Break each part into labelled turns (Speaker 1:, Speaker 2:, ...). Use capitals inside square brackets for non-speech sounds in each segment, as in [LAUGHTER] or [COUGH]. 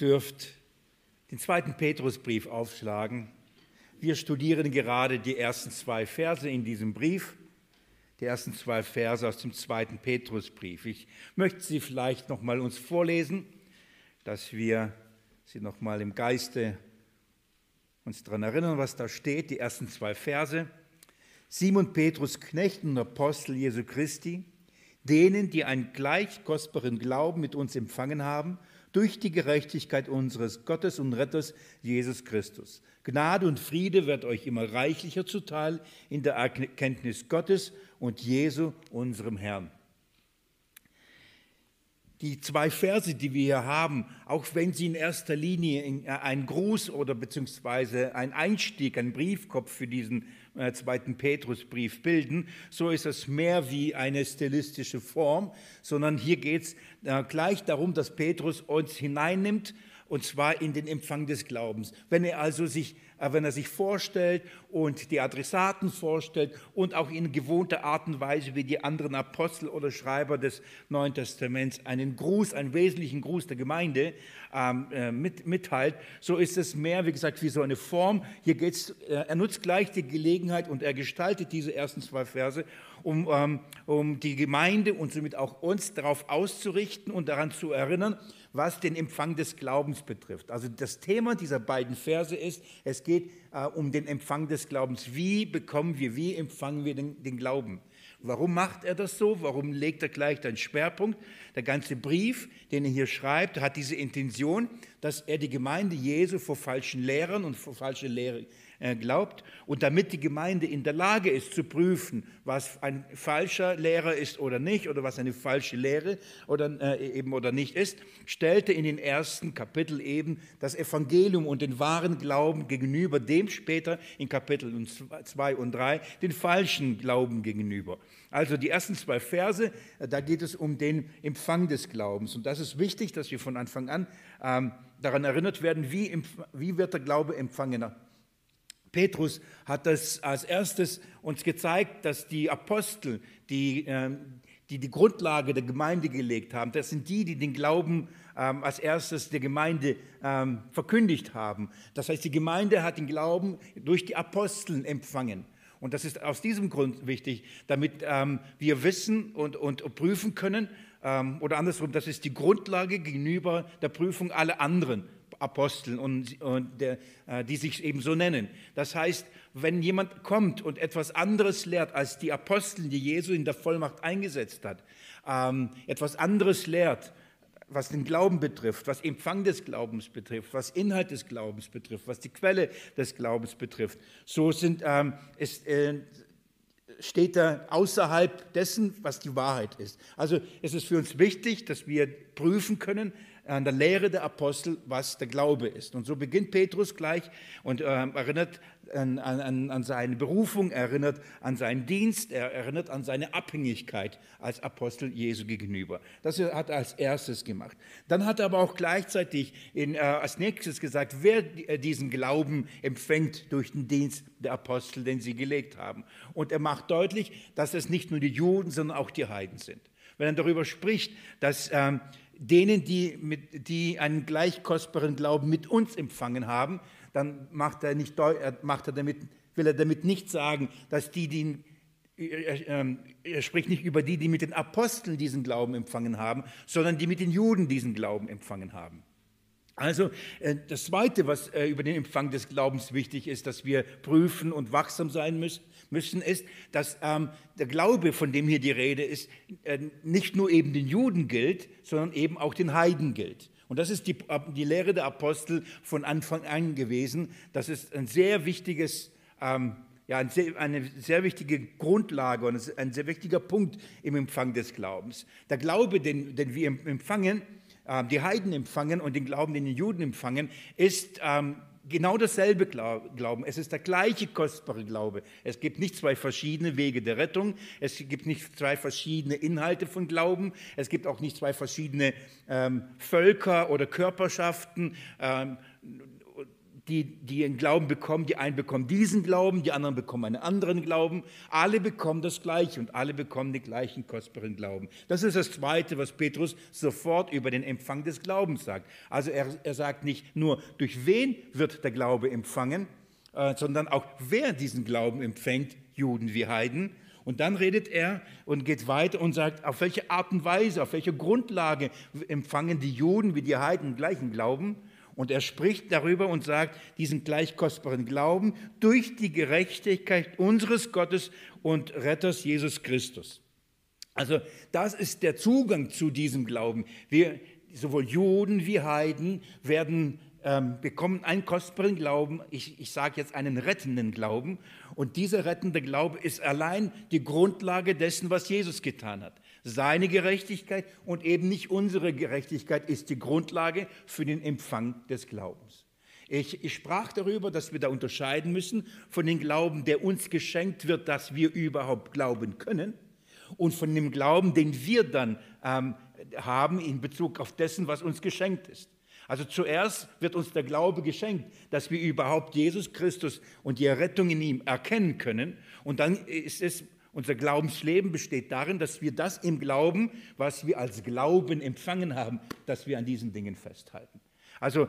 Speaker 1: dürft den zweiten Petrusbrief aufschlagen. Wir studieren gerade die ersten zwei Verse in diesem Brief, die ersten zwei Verse aus dem zweiten Petrusbrief. Ich möchte sie vielleicht noch mal uns vorlesen, dass wir sie noch mal im Geiste uns daran erinnern, was da steht, die ersten zwei Verse. Simon Petrus, Knecht und Apostel Jesu Christi, denen, die einen gleich kostbaren Glauben mit uns empfangen haben, durch die Gerechtigkeit unseres Gottes und Retters Jesus Christus. Gnade und Friede wird euch immer reichlicher zuteil in der Erkenntnis Gottes und Jesu, unserem Herrn die zwei Verse, die wir hier haben, auch wenn sie in erster Linie äh, ein Gruß oder beziehungsweise ein Einstieg, ein Briefkopf für diesen zweiten Petrusbrief bilden, so ist es mehr wie eine stilistische Form, sondern hier geht es äh, gleich darum, dass Petrus uns hineinnimmt und zwar in den Empfang des Glaubens. Wenn er also sich äh, wenn er sich vorstellt und die Adressaten vorstellt und auch in gewohnter Art und Weise wie die anderen Apostel oder Schreiber des Neuen Testaments einen Gruß, einen wesentlichen Gruß der Gemeinde ähm, äh, mit, mitteilt, so ist es mehr, wie gesagt, wie so eine Form. Hier geht's, äh, er nutzt gleich die Gelegenheit und er gestaltet diese ersten zwei Verse, um, ähm, um die Gemeinde und somit auch uns darauf auszurichten und daran zu erinnern, was den Empfang des Glaubens betrifft. Also das Thema dieser beiden Verse ist, es geht äh, um den Empfang des Glaubens. Wie bekommen wir, wie empfangen wir den, den Glauben? Warum macht er das so? Warum legt er gleich den Schwerpunkt? Der ganze Brief, den er hier schreibt, hat diese Intention, dass er die Gemeinde Jesu vor falschen Lehrern und vor falsche Lehre glaubt. Und damit die Gemeinde in der Lage ist zu prüfen, was ein falscher Lehrer ist oder nicht, oder was eine falsche Lehre oder, äh, eben oder nicht ist, stellte in den ersten Kapitel eben das Evangelium und den wahren Glauben gegenüber dem später in Kapitel 2 und 3 den falschen Glauben gegenüber. Also die ersten zwei Verse, äh, da geht es um den Empfang des Glaubens. Und das ist wichtig, dass wir von Anfang an ähm, daran erinnert werden, wie, wie wird der Glaube empfangen Petrus hat das als erstes uns gezeigt, dass die Apostel, die ähm, die, die Grundlage der Gemeinde gelegt haben, das sind die, die den Glauben ähm, als erstes der Gemeinde ähm, verkündigt haben. Das heißt, die Gemeinde hat den Glauben durch die Aposteln empfangen. Und das ist aus diesem Grund wichtig, damit wir wissen und, und prüfen können, oder andersrum, das ist die Grundlage gegenüber der Prüfung aller anderen Aposteln und, und der, äh, die sich eben so nennen. Das heißt, wenn jemand kommt und etwas anderes lehrt als die Apostel, die Jesu in der Vollmacht eingesetzt hat, ähm, etwas anderes lehrt, was den Glauben betrifft, was Empfang des Glaubens betrifft, was Inhalt des Glaubens betrifft, was die Quelle des Glaubens betrifft, so sind, ähm, ist, äh, steht er außerhalb dessen, was die Wahrheit ist. Also es ist für uns wichtig, dass wir prüfen können, an der Lehre der Apostel, was der Glaube ist. Und so beginnt Petrus gleich und äh, erinnert an, an, an, seine Berufung, erinnert an seinen Dienst, er erinnert an seine Abhängigkeit als Apostel Jesu gegenüber. Das hat er als erstes gemacht. Dann hat er aber auch gleichzeitig in, äh, als nächstes gesagt, wer äh, diesen Glauben empfängt durch den Dienst der Apostel, den sie gelegt haben. Und er macht deutlich, dass es nicht nur die Juden, sondern auch die Heiden sind. Wenn er darüber spricht, dass ähm, denen, die, mit, die einen gleich kostbaren Glauben mit uns empfangen haben, dann macht er, nicht, macht er damit, will er damit nicht sagen, dass die, die er, er, spricht nicht über die, die mit den Aposteln diesen Glauben empfangen haben, sondern die mit den Juden diesen Glauben empfangen haben. Also äh, das Zweite, was äh, über den Empfang des Glaubens wichtig ist, dass wir prüfen und wachsam sein müssen, ist, dass ähm, der Glaube, von dem hier die Rede ist, äh, nicht nur eben den Juden gilt, sondern eben auch den Heiden gilt. Und das ist die, die Lehre der Apostel von Anfang an gewesen. Das ist ein sehr wichtiges, ähm, ja, eine sehr wichtige Grundlage und ein sehr wichtiger Punkt im Empfang des Glaubens. Der Glaube, den, den wir empfangen, die Heiden empfangen und den Glauben, den die Juden empfangen, ist ähm, genau dasselbe Glauben. Es ist der gleiche kostbare Glaube. Es gibt nicht zwei verschiedene Wege der Rettung. Es gibt nicht zwei verschiedene Inhalte von Glauben. Es gibt auch nicht zwei verschiedene ähm, Völker oder Körperschaften. Ähm, die, die einen Glauben bekommen, die einen bekommen diesen Glauben, die anderen bekommen einen anderen Glauben. Alle bekommen das Gleiche und alle bekommen den gleichen kostbaren Glauben. Das ist das Zweite, was Petrus sofort über den Empfang des Glaubens sagt. Also er, er sagt nicht nur, durch wen wird der Glaube empfangen, äh, sondern auch wer diesen Glauben empfängt, Juden wie Heiden. Und dann redet er und geht weiter und sagt, auf welche Art und Weise, auf welche Grundlage empfangen die Juden wie die Heiden gleichen Glauben. Und er spricht darüber und sagt, diesen gleich kostbaren Glauben durch die Gerechtigkeit unseres Gottes und Retters Jesus Christus. Also das ist der Zugang zu diesem Glauben. Wir, sowohl Juden wie Heiden werden ähm, bekommen einen kostbaren Glauben, ich, ich sage jetzt einen rettenden Glauben. Und dieser rettende Glaube ist allein die Grundlage dessen, was Jesus getan hat. Seine Gerechtigkeit und eben nicht unsere Gerechtigkeit ist die Grundlage für den Empfang des Glaubens. Ich, ich, sprach darüber, dass wir da unterscheiden müssen von dem Glauben, der uns geschenkt wird, dass wir überhaupt glauben können, und von dem Glauben, den wir dann ähm, haben in Bezug auf dessen, was uns geschenkt ist. Also zuerst wird uns der Glaube geschenkt, dass wir überhaupt Jesus Christus und die Errettung in ihm erkennen können. Und dann ist es, unser Glaubensleben besteht darin, dass wir das im Glauben, was wir als Glauben empfangen haben, dass wir an diesen Dingen festhalten. Also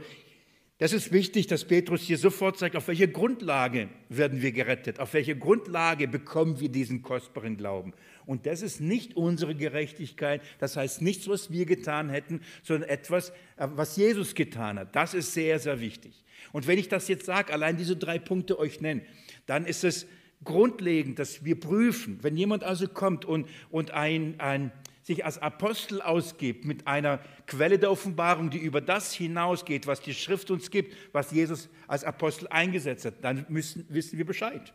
Speaker 1: das ist wichtig, dass Petrus hier sofort sagt, auf welche Grundlage werden wir gerettet, auf welche Grundlage bekommen wir diesen kostbaren Glauben. Und das ist nicht unsere Gerechtigkeit, das heißt nichts, was wir getan hätten, sondern etwas, äh, was Jesus getan hat. Das ist sehr, sehr wichtig. Und wenn ich das jetzt sage, allein diese drei Punkte euch nenne, dann ist es grundlegend, dass wir prüfen, wenn jemand also kommt und, und ein, ein sich als Apostel ausgibt mit einer Quelle der Offenbarung, die über das hinausgeht, was die Schrift uns gibt, was Jesus als Apostel eingesetzt hat, dann müssen, wissen wir Bescheid.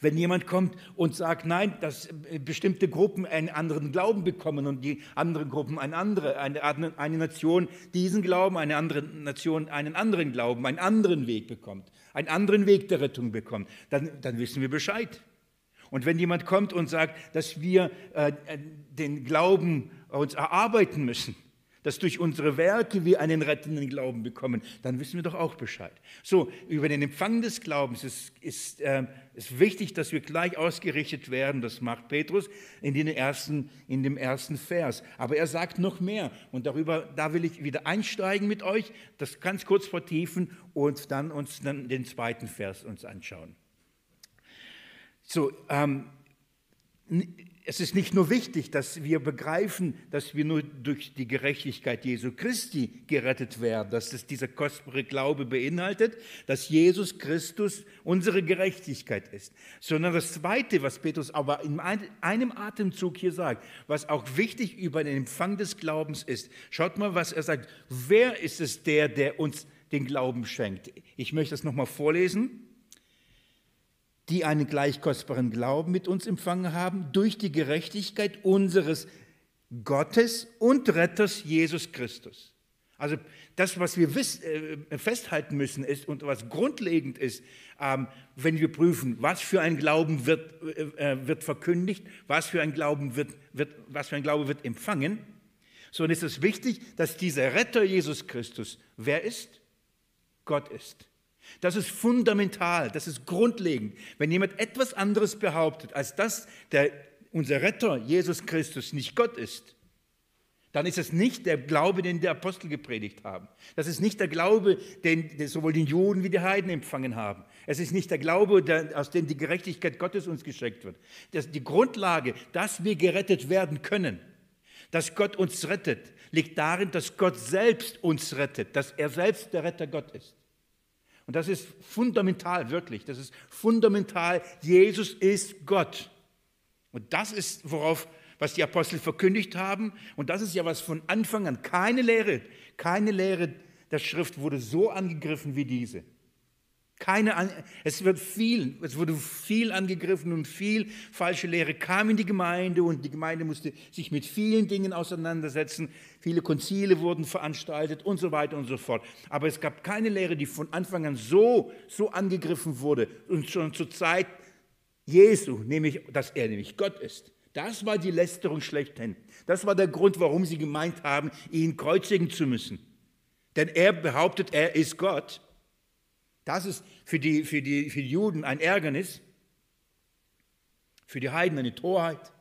Speaker 1: Wenn jemand kommt und sagt, nein, dass bestimmte Gruppen einen anderen Glauben bekommen und die anderen Gruppen eine andere, eine, eine Nation diesen Glauben, eine andere Nation einen anderen Glauben, einen anderen Weg bekommt, einen anderen Weg der Rettung bekommt, dann, dann wissen wir Bescheid. Und wenn jemand kommt und sagt, dass wir äh, den Glauben uns erarbeiten müssen, dass durch unsere Werke wir einen rettenden Glauben bekommen, dann wissen wir doch auch Bescheid. So, über den Empfang des Glaubens ist, ist, äh, ist wichtig, dass wir gleich ausgerichtet werden. Das macht Petrus in, den ersten, in dem ersten Vers. Aber er sagt noch mehr und darüber, da will ich wieder einsteigen mit euch, das ganz kurz vertiefen und dann uns dann den zweiten Vers uns anschauen. So, ähm, es ist nicht nur wichtig, dass wir begreifen, dass wir nur durch die Gerechtigkeit Jesu Christi gerettet werden, dass es dieser kostbare Glaube beinhaltet, dass Jesus Christus unsere Gerechtigkeit ist, sondern das Zweite, was Petrus aber in einem Atemzug hier sagt, was auch wichtig über den Empfang des Glaubens ist. Schaut mal, was er sagt. Wer ist es der, der uns den Glauben schenkt? Ich möchte das nochmal vorlesen die einen gleich kostbaren Glauben mit uns empfangen haben, durch die Gerechtigkeit unseres Gottes und Retters Jesus Christus. Also das, was wir äh, festhalten müssen, ist und was grundlegend ist, ähm, wenn wir prüfen, was für ein Glauben wird, äh, äh wird verkündigt, was für ein Glauben wird, wird, was für ein Glaube wird empfangen, so ist es wichtig, dass dieser Retter Jesus Christus, wer ist? Gott ist. Das ist fundamental, das ist grundlegend. Wenn jemand etwas anderes behauptet, als dass der, unser Retter Jesus Christus nicht Gott ist, dann ist es nicht der Glaube, den die Apostel gepredigt haben. Das ist nicht der Glaube, den, sowohl die Juden wie die Heiden empfangen haben. Es ist nicht der Glaube, der, aus dem die Gerechtigkeit Gottes uns geschenkt wird. Das, die Grundlage, dass wir gerettet werden können, dass Gott uns rettet, liegt darin, dass Gott selbst uns rettet, dass er selbst der Retter Gott ist. Und das ist fundamental, wirklich. Das ist fundamental. Jesus ist Gott. Und das ist, worauf, was die Apostel verkündigt haben. Und das ist ja was von Anfang an. Keine Lehre, keine Lehre der Schrift wurde so angegriffen wie diese. Keine, es, wird viel, es wurde viel angegriffen und viel falsche Lehre kam in die Gemeinde und die Gemeinde musste sich mit vielen Dingen auseinandersetzen. Viele Konzile wurden veranstaltet und so weiter und so fort. Aber es gab keine Lehre, die von Anfang an so, so angegriffen wurde und schon zur Zeit Jesu, nämlich, dass er nämlich Gott ist. Das war die Lästerung schlechthin. Das war der Grund, warum sie gemeint haben, ihn kreuzigen zu müssen. Denn er behauptet, er ist Gott. Das ist für die, für die, für die Juden ein Ärgernis, für die Heiden eine Torheit.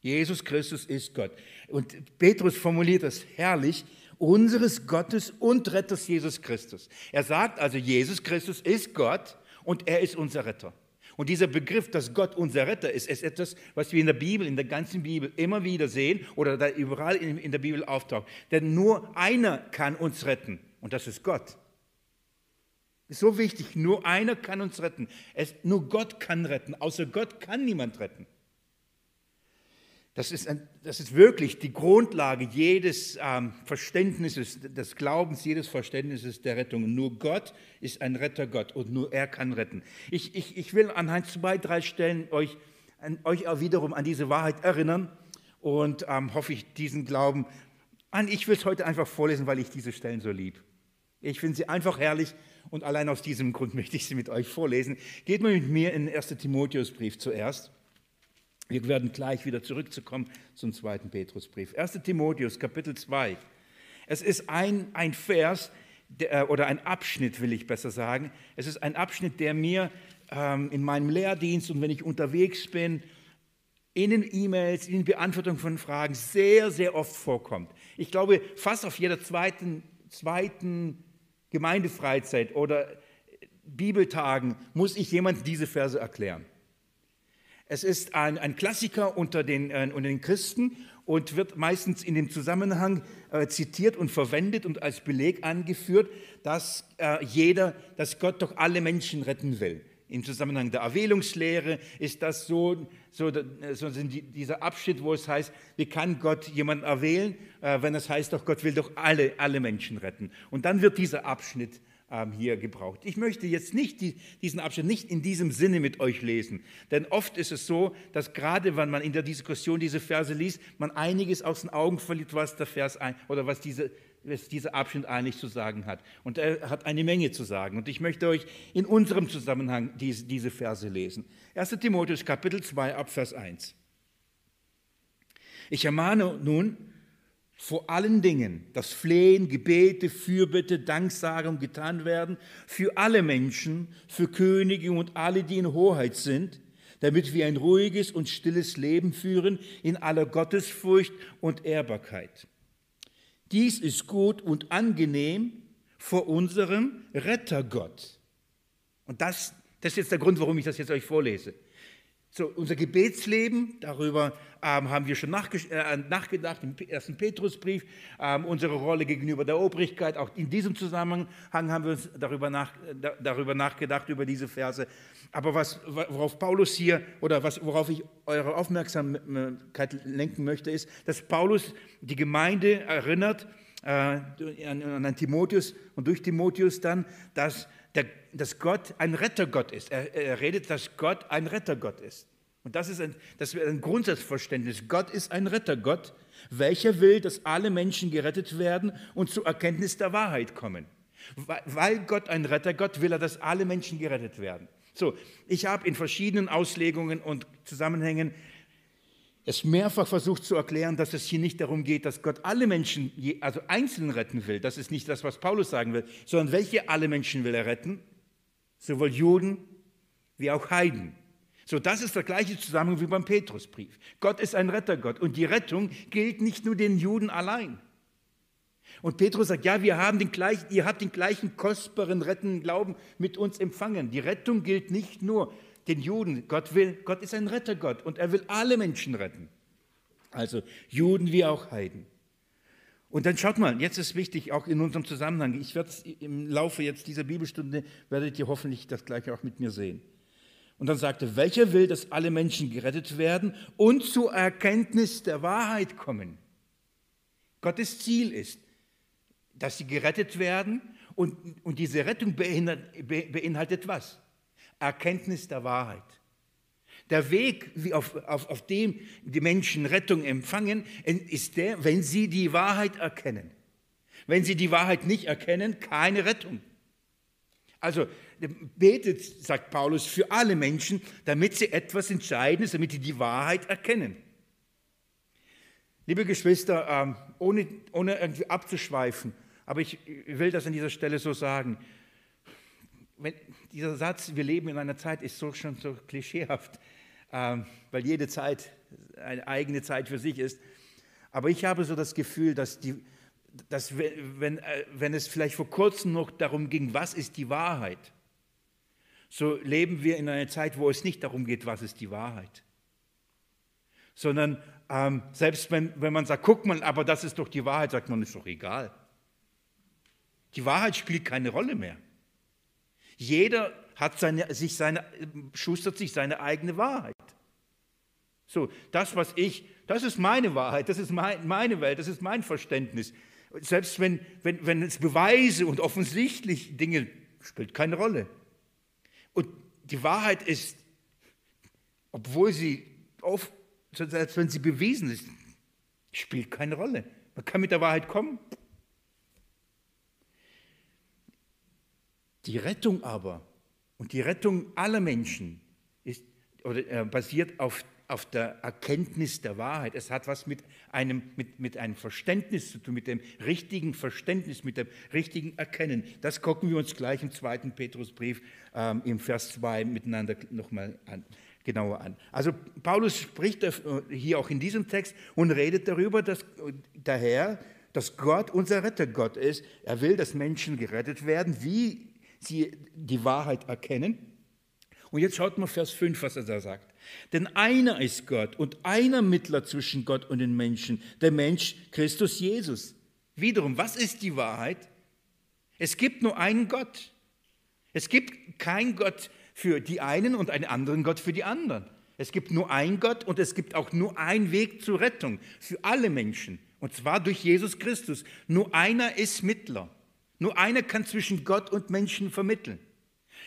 Speaker 1: Jesus Christus ist Gott. Und Petrus formuliert das herrlich, unseres Gottes und Retters Jesus Christus. Er sagt also, Jesus Christus ist Gott und er ist unser Retter. Und dieser Begriff, dass Gott unser Retter ist, ist etwas, was wir in der Bibel, in der ganzen Bibel immer wieder sehen oder da überall in, der Bibel auftaucht. Denn nur einer kann uns retten und das ist Gott. Ist so wichtig, nur einer kann uns retten. Es, nur Gott kann retten, außer Gott kann niemand retten. Das ist, ein, das ist wirklich die Grundlage jedes ähm, Verständnisses, des Glaubens, jedes Verständnisses der Rettung. Nur Gott ist ein Rettergott und nur er kann retten. Ich, ich, ich will anhand zwei, drei Stellen euch, an, euch auch wiederum an diese Wahrheit erinnern und ähm, hoffe ich diesen Glauben an. Ich will es heute einfach vorlesen, weil ich diese Stellen so lieb. Ich finde sie einfach herrlich und allein aus diesem Grund [LAUGHS] möchte ich sie mit euch vorlesen. Geht mal mit mir in den 1. Timotheusbrief zuerst. Wir werden gleich wieder zurückzukommen zum zweiten Petrusbrief. 1. Timotheus, Kapitel 2. Es ist ein, ein Vers der, äh, oder ein Abschnitt, will ich besser sagen. Es ist ein Abschnitt, der mir ähm, in meinem Lehrdienst und wenn ich unterwegs bin, in den E-Mails, in den Beantwortungen von Fragen sehr, sehr oft vorkommt. Ich glaube, fast auf jeder zweiten, zweiten Gemeindefreizeit oder Bibeltagen muss ich jemand diese Verse erklären. Es ist ein, ein Klassiker unter den, äh, unter den Christen und wird meistens in dem Zusammenhang äh, zitiert und verwendet und als Beleg angeführt, dass äh, jeder, dass Gott doch alle Menschen retten will. Im Zusammenhang der Erwählungslehre ist das so, so, so die, dieser Abschnitt, wo es heißt, wie kann Gott jemanden erwählen, äh, wenn es heißt doch, Gott will doch alle, alle Menschen retten. Und dann wird dieser Abschnitt ähm, hier gebraucht. Ich möchte jetzt nicht die, diesen Abschnitt nicht in diesem Sinne mit euch lesen, denn oft ist es so, dass gerade wenn man in der Diskussion diese Verse liest, man einiges aus den Augen verliert, was der Vers ein, oder was diese was dieser Abschnitt eigentlich zu sagen hat. Und er hat eine Menge zu sagen. Und ich möchte euch in unserem Zusammenhang diese, diese Verse lesen. 1. Timotheus Kapitel 2 Abvers 1. Ich ermahne nun, vor allen Dingen, dass Flehen, Gebete, Fürbitte, Danksagung getan werden für alle Menschen, für Könige und alle, die in Hoheit sind, damit wir ein ruhiges und stilles Leben führen in aller Gottesfurcht und Ehrbarkeit. Dies ist gut und angenehm vor unserem Rettergott. Und das, das ist jetzt der Grund, warum ich das jetzt euch vorlese. So, unser Gebetsleben, darüber ähm, haben wir schon äh, nachgedacht im ersten Petrusbrief, ähm, unsere Rolle gegenüber der Obrigkeit, auch in diesem Zusammenhang haben wir uns darüber, nach, da, darüber nachgedacht, über diese Verse. Aber was, worauf Paulus hier, oder was, worauf ich eure Aufmerksamkeit lenken möchte, ist, dass Paulus die Gemeinde erinnert äh, an, an Timotheus und durch Timotheus dann, dass dass Gott ein Rettergott ist. Er, er, redet, dass Gott ein Rettergott ist. Und das ist, ein, das ist ein Grundsatzverständnis. Gott ist ein Rettergott, welcher will, dass alle Menschen gerettet werden und zur Erkenntnis der Wahrheit kommen. Weil Gott ein Rettergott will er, dass alle Menschen gerettet werden. So, ich habe in verschiedenen Auslegungen und Zusammenhängen es mehrfach versucht zu erklären, dass es hier nicht darum geht, dass Gott alle Menschen, also einzeln retten will. Das ist nicht das, was Paulus sagen will, sondern welche alle Menschen will er retten? Sowohl Juden wie auch Heiden. So, das ist der gleiche Zusammenhang wie beim Petrusbrief. Gott ist ein Rettergott und die Rettung gilt nicht nur den Juden allein. Und Petrus sagt, ja, wir haben den gleichen, ihr habt den gleichen kostbaren rettenden Glauben mit uns empfangen. Die Rettung gilt nicht nur den Juden. Gott will, Gott ist ein Rettergott und er will alle Menschen retten. Also Juden wie auch Heiden. Und dann schaut mal, jetzt ist wichtig, auch in unserem Zusammenhang, ich werde im Laufe jetzt dieser Bibelstunde, werdet ihr hoffentlich das gleiche auch mit mir sehen. Und dann sagte, welcher will, dass alle Menschen gerettet werden und zur Erkenntnis der Wahrheit kommen? Gottes Ziel ist, dass sie gerettet werden und, und diese Rettung beinhaltet, beinhaltet was? Erkenntnis der Wahrheit. Der Weg, auf, auf, auf dem die Menschen Rettung empfangen, ist der, wenn sie die Wahrheit erkennen. Wenn sie die Wahrheit nicht erkennen, keine Rettung. Also betet, sagt Paulus, für alle Menschen, damit sie etwas Entscheidendes, damit sie die Wahrheit erkennen. Liebe Geschwister, ähm, ohne, ohne irgendwie abzuschweifen, aber ich will das an dieser Stelle so sagen, wenn, dieser Satz, wir leben in einer Zeit, ist so schon so klischeehaft, weil jede Zeit eine eigene Zeit für sich ist. Aber ich habe so das Gefühl, dass, die, dass wenn, äh, wenn es vielleicht vor kurzem noch darum ging, was ist die Wahrheit, so leben wir in einer Zeit, wo es nicht darum geht, was ist die Wahrheit, sondern ähm, selbst wenn, wenn man sagt, guck mal, aber das ist doch die Wahrheit, sagt man, ist doch egal. Die Wahrheit spielt keine Rolle mehr. Jeder hat seine, sich seine, schustert sich seine eigene Wahrheit. So, das, was ich, das ist meine Wahrheit, das ist mein, meine Welt, das ist mein Verständnis. Selbst wenn, wenn, wenn es Beweise und offensichtlich Dinge spielt keine Rolle. Und die Wahrheit ist, obwohl sie, auf, selbst wenn sie bewiesen ist, spielt keine Rolle. Man kann mit der Wahrheit kommen. Die Rettung aber und die Rettung aller Menschen ist, oder, äh, basiert auf auf der Erkenntnis der Wahrheit. Es hat was mit einem, mit, mit einem Verständnis zu tun, mit dem richtigen Verständnis, mit dem richtigen Erkennen. Das gucken wir uns gleich im zweiten Petrusbrief ähm, im Vers 2 miteinander nochmal an, genauer an. Also Paulus spricht hier auch in diesem Text und redet darüber, dass der Herr, dass Gott unser Rettergott ist. Er will, dass Menschen gerettet werden, wie sie die Wahrheit erkennen. Und jetzt schaut mal Vers 5, was er da sagt. Denn einer ist Gott und einer Mittler zwischen Gott und den Menschen, der Mensch Christus Jesus. Wiederum, was ist die Wahrheit? Es gibt nur einen Gott. Es gibt keinen Gott für die einen und einen anderen Gott für die anderen. Es gibt nur einen Gott und es gibt auch nur einen Weg zur Rettung für alle Menschen. Und zwar durch Jesus Christus. Nur einer ist Mittler. Nur einer kann zwischen Gott und Menschen vermitteln.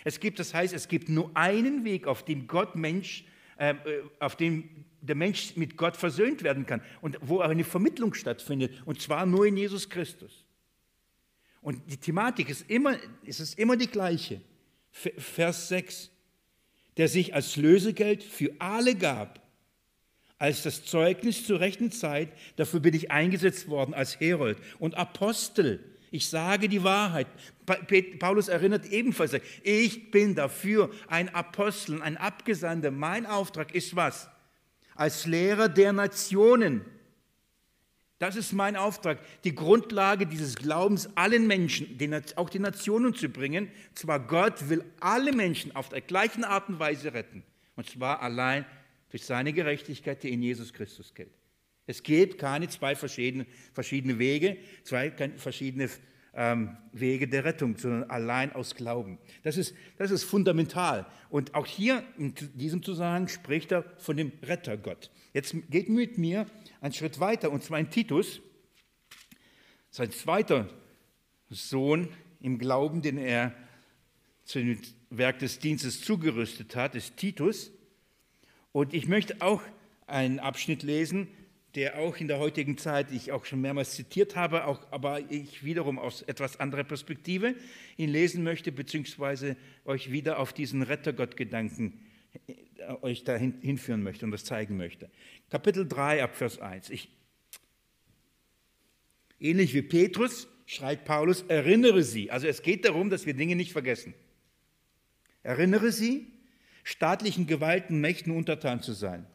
Speaker 1: Es gibt, das heißt, es gibt nur einen Weg, auf dem Gott Mensch ähm, äh, auf dem der Mensch mit Gott versöhnt werden kann und wo eine Vermittlung stattfindet, und zwar nur in Jesus Christus. Und die Thematik ist immer, es ist immer die gleiche. Vers 6, der sich als Lösegeld für alle gab, als das Zeugnis zur rechten Zeit, dafür bin ich eingesetzt worden als Herold und Apostel ich sage die Wahrheit. Paulus erinnert ebenfalls, ich bin dafür ein Apostel, ein Abgesandter. Mein Auftrag ist was? Als Lehrer der Nationen. Das ist mein Auftrag, die Grundlage dieses Glaubens allen Menschen, auch die Nationen zu bringen. Zwar Gott will alle Menschen auf der gleichen Art und Weise retten. Und zwar allein durch seine Gerechtigkeit, die in Jesus Christus gilt. Es geht keine zwei verschiedene, verschiedene Wege, zwei verschiedene ähm, Wege der Rettung, sondern allein aus Glauben. Das ist, das ist fundamental. Und auch hier in diesem Zusammenhang spricht er von dem Rettergott. Jetzt geht mit mir einen Schritt weiter, und zwar in Titus, sein zweiter Sohn im Glauben, den er zum Werk des Dienstes zugerüstet hat, ist Titus. Und ich möchte auch einen Abschnitt lesen, der auch in der heutigen Zeit, ich auch schon mehrmals zitiert habe, auch, aber ich wiederum aus etwas anderer Perspektive ihn lesen möchte, beziehungsweise euch wieder auf diesen Rettergott-Gedanken äh, euch dahin hinführen möchte und das zeigen möchte. Kapitel 3 ab Vers 1. Ich, ähnlich wie Petrus schreibt Paulus, erinnere sie. Also es geht darum, dass wir Dinge nicht vergessen. Erinnere sie, staatlichen Gewalten, Mächten untertan zu sein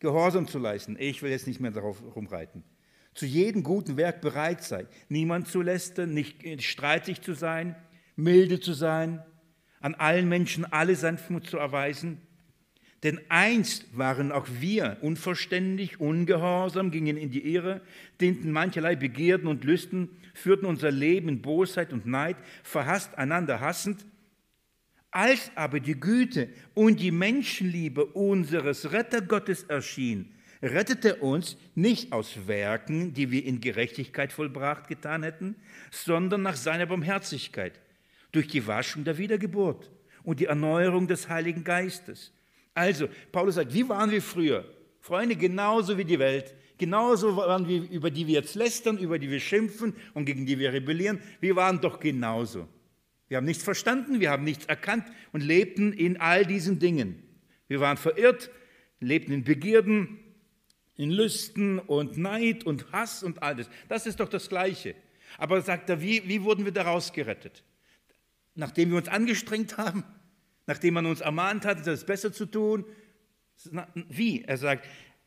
Speaker 1: Gehorsam zu leisten. Ich will jetzt nicht mehr darauf rumreiten. Zu jedem guten Werk bereit sei. Niemand zu lästern, nicht streitig zu sein, milde zu sein, an allen Menschen alle Sanftmut zu erweisen. Denn einst waren auch wir unverständig, ungehorsam, gingen in die Irre, dienten mancherlei Begierden und Lüsten, führten unser Leben in Bosheit und Neid, verhasst einander hassend, als aber die Güte und die Menschenliebe unseres Rettergottes erschien, rettete er uns nicht aus Werken, die wir in Gerechtigkeit vollbracht getan hätten, sondern nach seiner Barmherzigkeit, durch die Waschung der Wiedergeburt und die Erneuerung des Heiligen Geistes. Also, Paulus sagt, wie waren wir früher? Freunde, genauso wie die Welt. Genauso waren wir, über die wir jetzt lästern, über die wir schimpfen und gegen die wir rebellieren. Wir waren doch genauso. Wir haben nichts verstanden, wir haben nichts erkannt und lebten in all diesen Dingen. Wir waren verirrt, lebten in Begierden, in Lüsten und Neid und Hass und alles. Das ist doch das Gleiche. Aber sagt er, wie, wie wurden wir daraus gerettet? nachdem wir uns angestrengt haben, nachdem man uns ermahnt hat, das besser zu tun. Wie? Er sagt,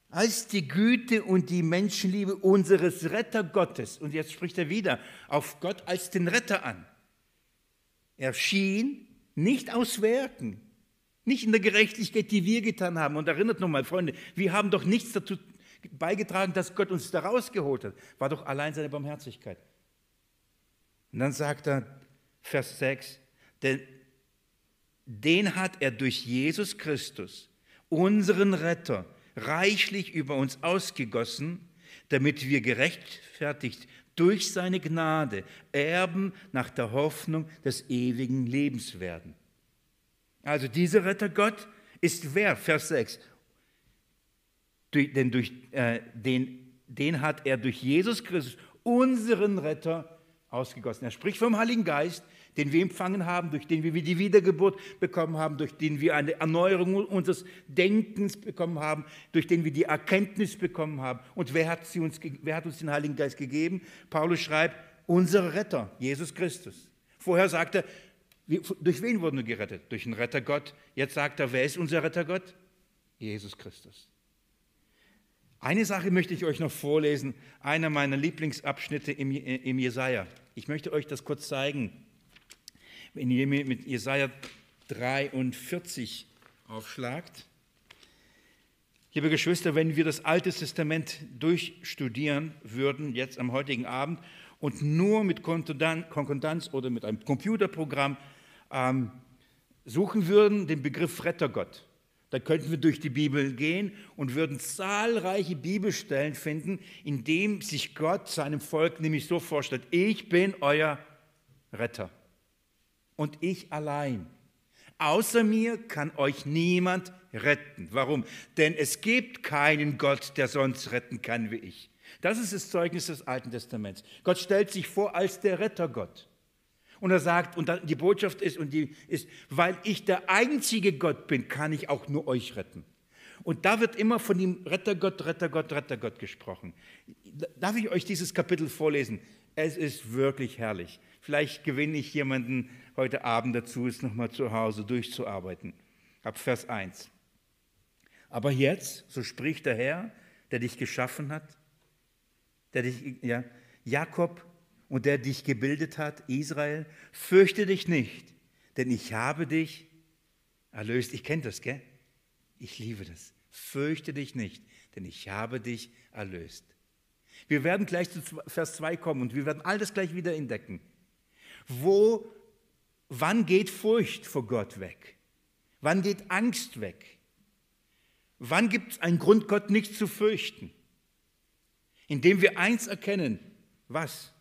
Speaker 1: als die Güte und die Menschenliebe unseres Retter Gottes, und jetzt spricht er wieder auf Gott als den Retter an, erschien nicht aus Werken, nicht in der Gerechtigkeit, die wir getan haben. Und erinnert nochmal, Freunde, wir haben doch nichts dazu beigetragen, dass Gott uns da rausgeholt hat. War doch allein seine Barmherzigkeit. Und dann sagt er, Vers 6, denn den hat er durch Jesus Christus, unseren Retter, reichlich über uns ausgegossen, damit wir gerechtfertigt durch seine Gnade Erben nach der Hoffnung des ewigen Lebens werden. Also dieser Retter Gott ist wer? Vers 6. denn durch, äh, den, den hat er durch Jesus Christus, unseren Retter, ausgegossen. Er spricht vom Heiligen Geist, den wir empfangen haben, durch den wir die Wiedergeburt bekommen haben, durch den wir eine Erneuerung unseres Denkens bekommen haben, durch den wir die Erkenntnis bekommen haben. Und wer hat, sie uns, wer hat uns den Heiligen Geist gegeben? Paulus schreibt, unser Retter, Jesus Christus. Vorher sagt er, durch wen wurden wir gerettet? Durch den Retter Gott. Jetzt sagt er, wer ist unser Retter Gott? Jesus Christus. Eine Sache möchte ich euch noch vorlesen, einer meiner Lieblingsabschnitte im, im Jesaja. Ich möchte euch das kurz zeigen. Wenn ihr mit Jesaja 43 aufschlagt. Liebe Geschwister, wenn wir das Alte Testament durchstudieren würden, jetzt am heutigen Abend, und nur mit Konkordanz oder mit einem Computerprogramm ähm, suchen würden, den Begriff Rettergott, da könnten wir durch die Bibel gehen und würden zahlreiche Bibelstellen finden, in dem sich Gott seinem Volk nämlich so vorstellt, ich bin euer Retter und ich allein. Außer mir kann euch niemand retten. Warum? Denn es gibt keinen Gott, der sonst retten kann wie ich. Das ist das Zeugnis des Alten Testaments. Gott stellt sich vor als der Rettergott. Und er sagt, und die Botschaft ist, und die ist, weil ich der einzige Gott bin, kann ich auch nur euch retten. Und da wird immer von dem Rettergott, Rettergott, Rettergott gesprochen. Darf ich euch dieses Kapitel vorlesen? Es ist wirklich herrlich. Vielleicht gewinne ich jemanden heute Abend dazu, es nochmal zu Hause durchzuarbeiten. Ab Vers 1. Aber jetzt, so spricht der Herr, der dich geschaffen hat, der dich, ja, Jakob, und der dich gebildet hat, Israel, fürchte dich nicht, denn ich habe dich erlöst. Ich kenne das, gell? Ich liebe das. Fürchte dich nicht, denn ich habe dich erlöst. Wir werden gleich zu Vers 2 kommen und wir werden all das gleich wieder entdecken. Wo, wann geht Furcht vor Gott weg? Wann geht Angst weg? Wann gibt es einen Grund, Gott nicht zu fürchten? Indem wir eins erkennen, was?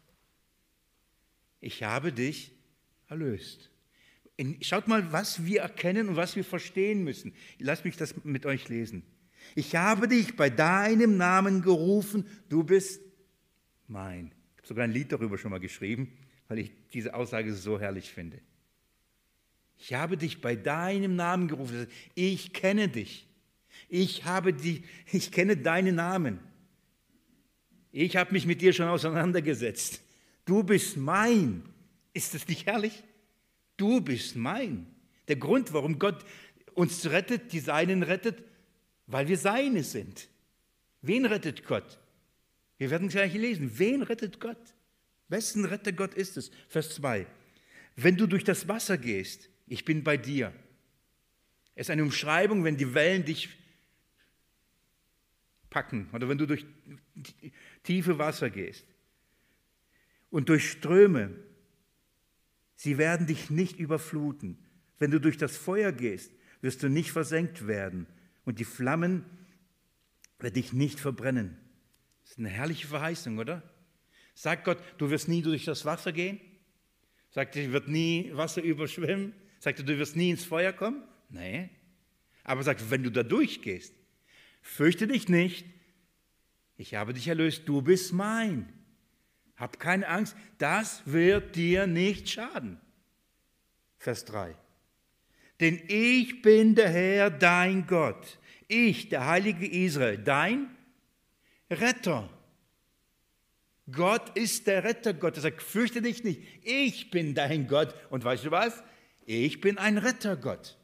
Speaker 1: ich habe dich erlöst. Schaut mal, was wir erkennen und was wir verstehen müssen. Lasst mich das mit euch lesen. Ich habe dich bei deinem Namen gerufen, du bist mein. Ich habe sogar ein Lied darüber schon mal geschrieben, weil ich diese Aussage so herrlich finde. Ich habe dich bei deinem Namen gerufen. Ich kenne dich. Ich habe die, [LAUGHS] ich kenne deinen Namen. Ich habe mich mit dir schon auseinandergesetzt. Du bist mein. Ist das nicht herrlich? Du bist mein. Der Grund, warum Gott uns rettet, die Seinen rettet, weil wir Seine sind. Wen rettet Gott? Wir werden gleich lesen. Wen rettet Gott? Wessen Retter Gott ist es? Vers 2. Wenn du durch das Wasser gehst, ich bin bei dir. Es ist eine Umschreibung, wenn die Wellen dich packen oder wenn du durch tiefe Wasser gehst und durch Ströme. Sie werden dich nicht überfluten. Wenn du durch das Feuer gehst, wirst du nicht versenkt werden und die Flammen werden dich nicht verbrennen. Das ist eine herrliche Verheißung, oder? Sagt Gott, du wirst nie durch das Wasser gehen? Sagt er, wird nie Wasser überschwemmen? Sagt er, du wirst nie ins Feuer kommen? Nee. Aber sagt, wenn du da durchgehst, fürchte dich nicht, ich habe dich erlöst, du bist mein. Hab keine Angst, das wird dir nicht schaden. Vers 3. Denn ich bin der Herr, dein Gott. Ich, der heilige Israel, dein Retter. Gott ist der Retter Gott. Er sagt, fürchte dich nicht, ich bin dein Gott. Und weißt du was? Ich bin ein Rettergott.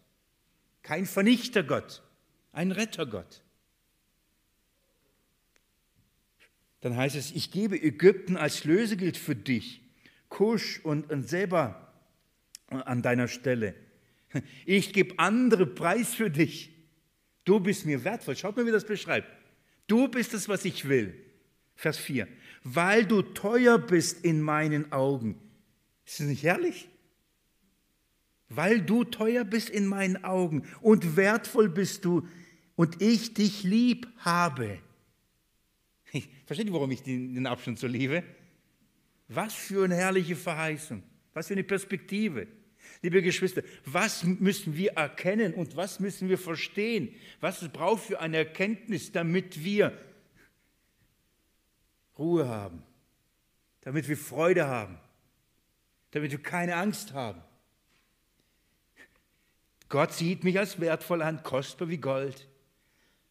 Speaker 1: Kein Vernichtergott, ein Rettergott. Dann heißt es, ich gebe Ägypten als Lösegeld für dich, Kusch und, und Seba an deiner Stelle. Ich gebe andere Preis für dich. Du bist mir wertvoll. Schaut mal, wie das beschreibt. Du bist es, was ich will. Vers 4. Weil du teuer bist in meinen Augen. Ist das nicht herrlich? Weil du teuer bist in meinen Augen und wertvoll bist du und ich dich lieb habe. Versteht ihr, warum ich den Abschnitt so liebe? Was für eine herrliche Verheißung. Was für eine Perspektive. Liebe Geschwister, was müssen wir erkennen und was müssen wir verstehen? Was es braucht für eine Erkenntnis, damit wir Ruhe haben, damit wir Freude haben, damit wir keine Angst haben. Gott sieht mich als wertvoll an, kostbar wie Gold.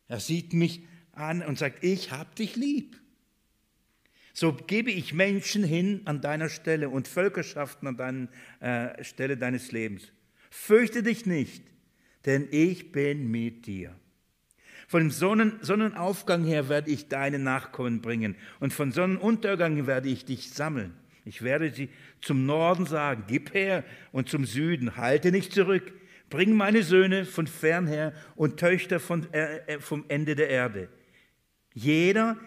Speaker 1: Er sieht mich an und sagt, ich hab dich lieb. So gebe ich Menschen hin an deiner Stelle und Völkerschaften an deiner äh, Stelle deines Lebens. Fürchte dich nicht, denn ich bin mit dir. Von dem Sonnen, Sonnenaufgang her werde ich deine Nachkommen bringen und von Sonnenuntergang werde ich dich sammeln. Ich werde sie zum Norden sagen, gib her und zum Süden, halte nicht zurück. Bring meine Söhne von fernher und Töchter von, äh, äh vom Ende der Erde. Jeder,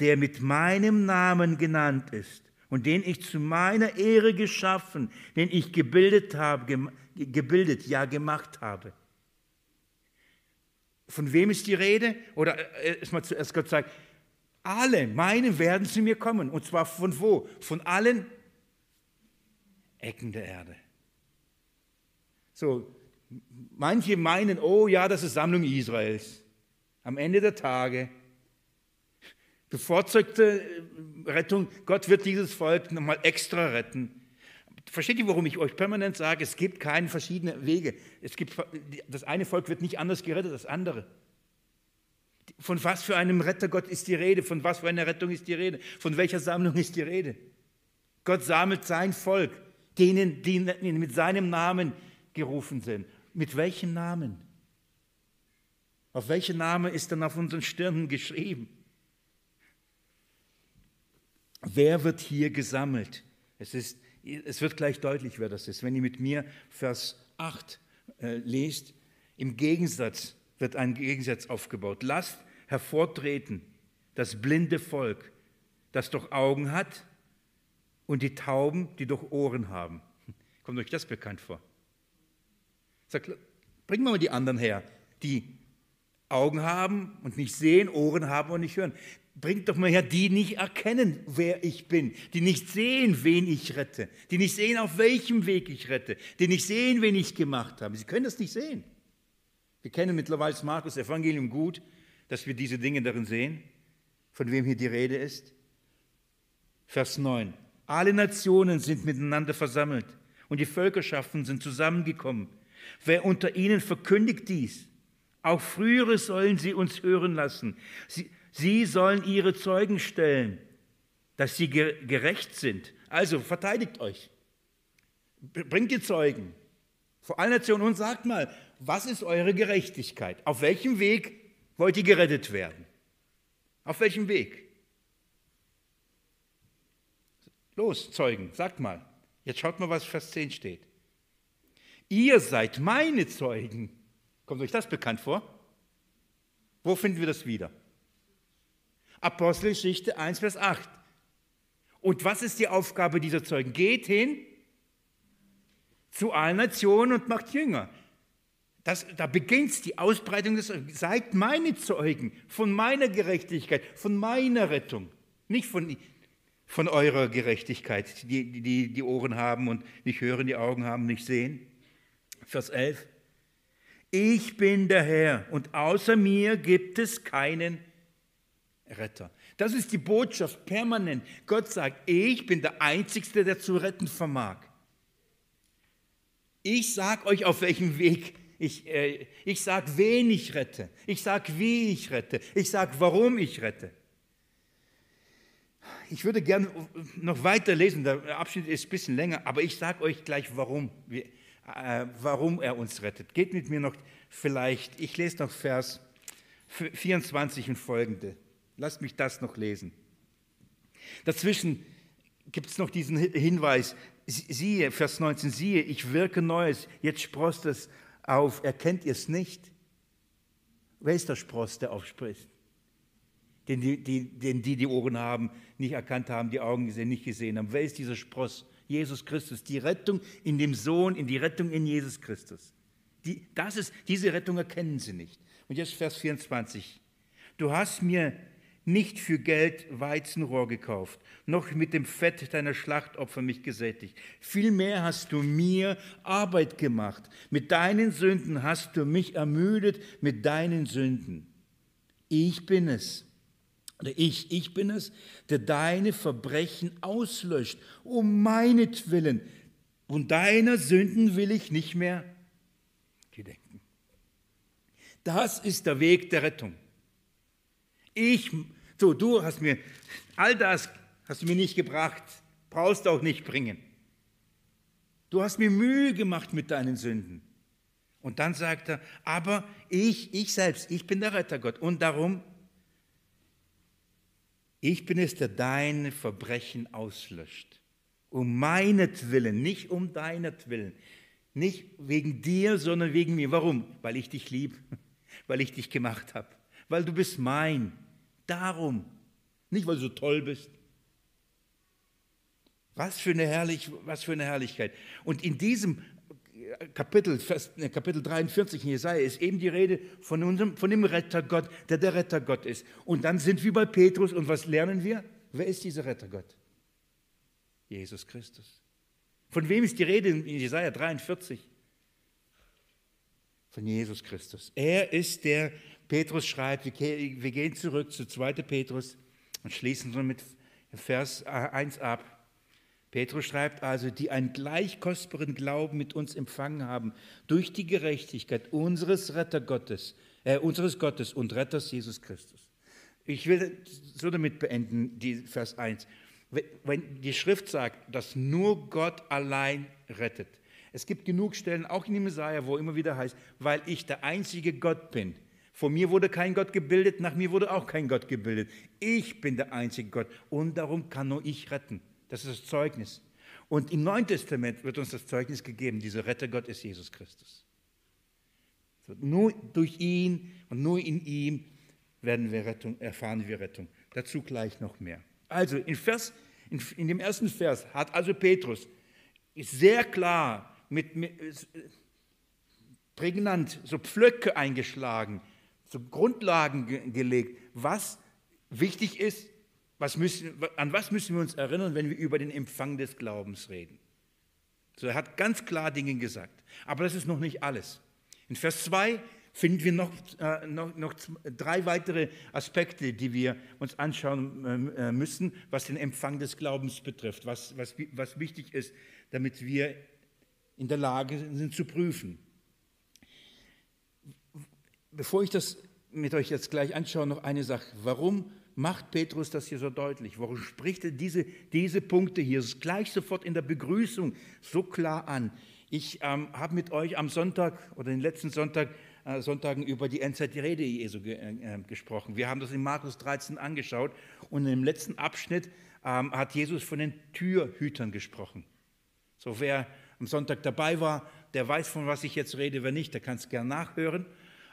Speaker 1: der mit meinem Namen genannt ist und den ich zu meiner Ehre geschaffen, den ich gebildet habe, gebildet, ja gemacht habe. Von wem ist die Rede? Oder äh, erstmal zuerst Gott sagt, alle meine werden zu mir kommen. Und zwar von wo? Von allen Ecken der Erde. So, manche meinen, oh ja, das ist Sammlung Israels. Am Ende der Tage bevorzugte äh, Rettung, Gott wird dieses Volk nochmal extra retten. Versteht ihr, warum ich euch permanent sage, es gibt keine verschiedenen Wege. Es gibt, das eine Volk wird nicht anders gerettet als das andere. Von was für einem Rettergott ist die Rede? Von was für einer Rettung ist die Rede? Von welcher Sammlung ist die Rede? Gott sammelt sein Volk, denen, die mit seinem Namen gerufen sind. Mit welchem Namen? Auf welchen Namen ist dann auf unseren Stirnen geschrieben? Wer wird hier gesammelt? Es, ist, es wird gleich deutlich, wer das ist. Wenn ihr mit mir Vers 8 äh, lest, im Gegensatz wird ein Gegensatz aufgebaut. Lasst hervortreten das blinde Volk, das doch Augen hat und die Tauben, die doch Ohren haben. Kommt euch das bekannt vor? Sagt, bringen mal die anderen her, die Augen haben und nicht sehen, Ohren haben und nicht hören bringt doch mal her, die nicht erkennen, wer ich bin, die nicht sehen, wen ich rette, die nicht sehen, auf welchem Weg ich rette, die nicht sehen, wen ich gemacht habe. Sie können das nicht sehen. Wir kennen mittlerweile das Markus Evangelium gut, dass wir diese Dinge darin sehen, von wem hier die Rede ist. Vers 9. Alle Nationen sind miteinander versammelt und die Völkerschaften sind zusammengekommen. Wer unter ihnen verkündigt dies? Auch frühere sollen sie uns hören lassen. Sie, Sie sollen ihre Zeugen stellen, dass sie gerecht sind. Also verteidigt euch. Bringt die Zeugen vor allen Nationen und sagt mal, was ist eure Gerechtigkeit? Auf welchem Weg wollt ihr gerettet werden? Auf welchem Weg? Los, Zeugen, sagt mal. Jetzt schaut mal, was Vers 10 steht. Ihr seid meine Zeugen. Kommt euch das bekannt vor? Wo finden wir das wieder? Apostelgeschichte 1, Vers 8. Und was ist die Aufgabe dieser Zeugen? Geht hin zu allen Nationen und macht Jünger. Das, da beginnt die Ausbreitung des Seid meine Zeugen von meiner Gerechtigkeit, von meiner Rettung, nicht von, von eurer Gerechtigkeit, die, die die Ohren haben und nicht hören, die Augen haben, nicht sehen. Vers 11. Ich bin der Herr und außer mir gibt es keinen Retter. Das ist die Botschaft permanent. Gott sagt, ich bin der Einzige, der zu retten vermag. Ich sage euch, auf welchem Weg ich, äh, ich sage, wen ich rette. Ich sage, wie ich rette. Ich sage, warum ich rette. Ich würde gerne noch weiter lesen, der Abschnitt ist ein bisschen länger, aber ich sage euch gleich, warum, warum er uns rettet. Geht mit mir noch vielleicht, ich lese noch Vers 24 und folgende. Lasst mich das noch lesen. Dazwischen gibt es noch diesen Hinweis, siehe, Vers 19, siehe, ich wirke Neues, jetzt sprost es auf, erkennt ihr es nicht? Wer ist der Spross, der aufspricht? Den die, die, den die, die Ohren haben, nicht erkannt haben, die Augen gesehen, nicht gesehen haben. Wer ist dieser Spross? Jesus Christus. Die Rettung in dem Sohn, in die Rettung in Jesus Christus. Die, das ist, diese Rettung erkennen sie nicht. Und jetzt Vers 24. Du hast mir nicht für Geld Weizenrohr gekauft, noch mit dem Fett deiner Schlachtopfer mich gesättigt. Vielmehr hast du mir Arbeit gemacht. Mit deinen Sünden hast du mich ermüdet, mit deinen Sünden. Ich bin es, ich, ich bin es, der deine Verbrechen auslöscht, um meinetwillen. Und deiner Sünden will ich nicht mehr gedenken. Das ist der Weg der Rettung. Ich, so, du hast mir, all das hast du mir nicht gebracht, brauchst auch nicht bringen. Du hast mir Mühe gemacht mit deinen Sünden. Und dann sagt er, aber ich, ich selbst, ich bin der Rettergott. Und darum, ich bin es, der deine Verbrechen auslöscht. Um meinetwillen, nicht um deinetwillen. Nicht wegen dir, sondern wegen mir. Warum? Weil ich dich lieb, [LAUGHS] weil ich dich gemacht habe, weil du bist mein. Darum, nicht weil du so toll bist. Was für eine, Herrlich, was für eine Herrlichkeit. Und in diesem Kapitel, äh, Kapitel 43 in Jesaja ist eben die Rede von, unserem, von dem Rettergott, der der Rettergott ist. Und dann sind wir bei Petrus und was lernen wir? Wer ist dieser Rettergott? Jesus Christus. Von wem ist die Rede in Jesaja 43? Von Jesus Christus. Er ist der Petrus schreibt, wir gehen zurück zu 2. Petrus und schließen so mit Vers 1 ab. Petrus schreibt also, die einen gleich kostbaren Glauben mit uns empfangen haben, durch die Gerechtigkeit unseres Rettergottes, äh, unseres Gottes und Retters Jesus Christus. Ich will so damit beenden, die Vers 1. Wenn die Schrift sagt, dass nur Gott allein rettet. Es gibt genug Stellen, auch in dem Messiah, wo immer wieder heißt, weil ich der einzige Gott bin, vor mir wurde kein Gott gebildet, nach mir wurde auch kein Gott gebildet. Ich bin der einzige Gott und darum kann nur ich retten. Das ist das Zeugnis. Und im Neuen Testament wird uns das Zeugnis gegeben, dieser Rettergott ist Jesus Christus. Nur durch ihn und nur in ihm werden wir Rettung, erfahren wir Rettung. Dazu gleich noch mehr. Also in, Vers, in, in dem ersten Vers hat also Petrus sehr klar mit, mit prägnant so Pflöcke eingeschlagen, so Grundlagen ge gelegt, was wichtig ist, was müssen, an was müssen wir uns erinnern, wenn wir über den Empfang des Glaubens reden. So, er hat ganz klar Dinge gesagt. Aber das ist noch nicht alles. In Vers 2 finden wir noch, äh, noch, noch, drei weitere Aspekte, die wir uns anschauen äh, müssen, was den Empfang des Glaubens betrifft, was, was, was wichtig ist, damit wir in der Lage sind zu prüfen bevor ich das mit euch jetzt gleich anschaue, noch eine Sache. Warum macht Petrus das hier so deutlich? Warum spricht er diese, diese Punkte hier gleich sofort in der Begrüßung so klar an? Ich ähm, habe mit euch am Sonntag oder den letzten Sonntag, äh, Sonntagen über die Endzeit die Rede Jesu ge äh, gesprochen. Wir haben das in Markus 13 angeschaut und im letzten Abschnitt ähm, hat Jesus von den Türhütern gesprochen. So wer am Sonntag dabei war, der weiß, von was ich jetzt rede. Wer nicht, der kann es gerne nachhören.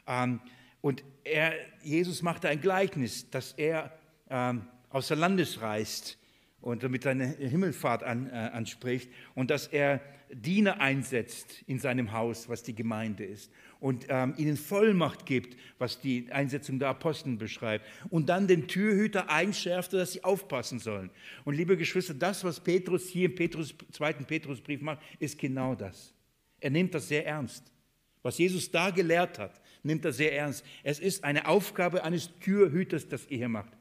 Speaker 1: Ähm, und er, Jesus machte ein Gleichnis, dass er ähm, außer Landes reist und damit seine Himmelfahrt an, äh, anspricht und dass er Diener einsetzt in seinem Haus, was die Gemeinde ist, und ähm, ihnen Vollmacht gibt, was die Einsetzung der Aposteln beschreibt, und dann den Türhüter einschärfte, dass sie aufpassen sollen. Und liebe Geschwister, das, was Petrus hier im Petrus, zweiten Petrusbrief macht, ist genau das. Er nimmt das sehr ernst. Was Jesus da gelehrt hat, nimmt er sehr ernst. Es ist eine Aufgabe eines Türhüters, das er hier macht.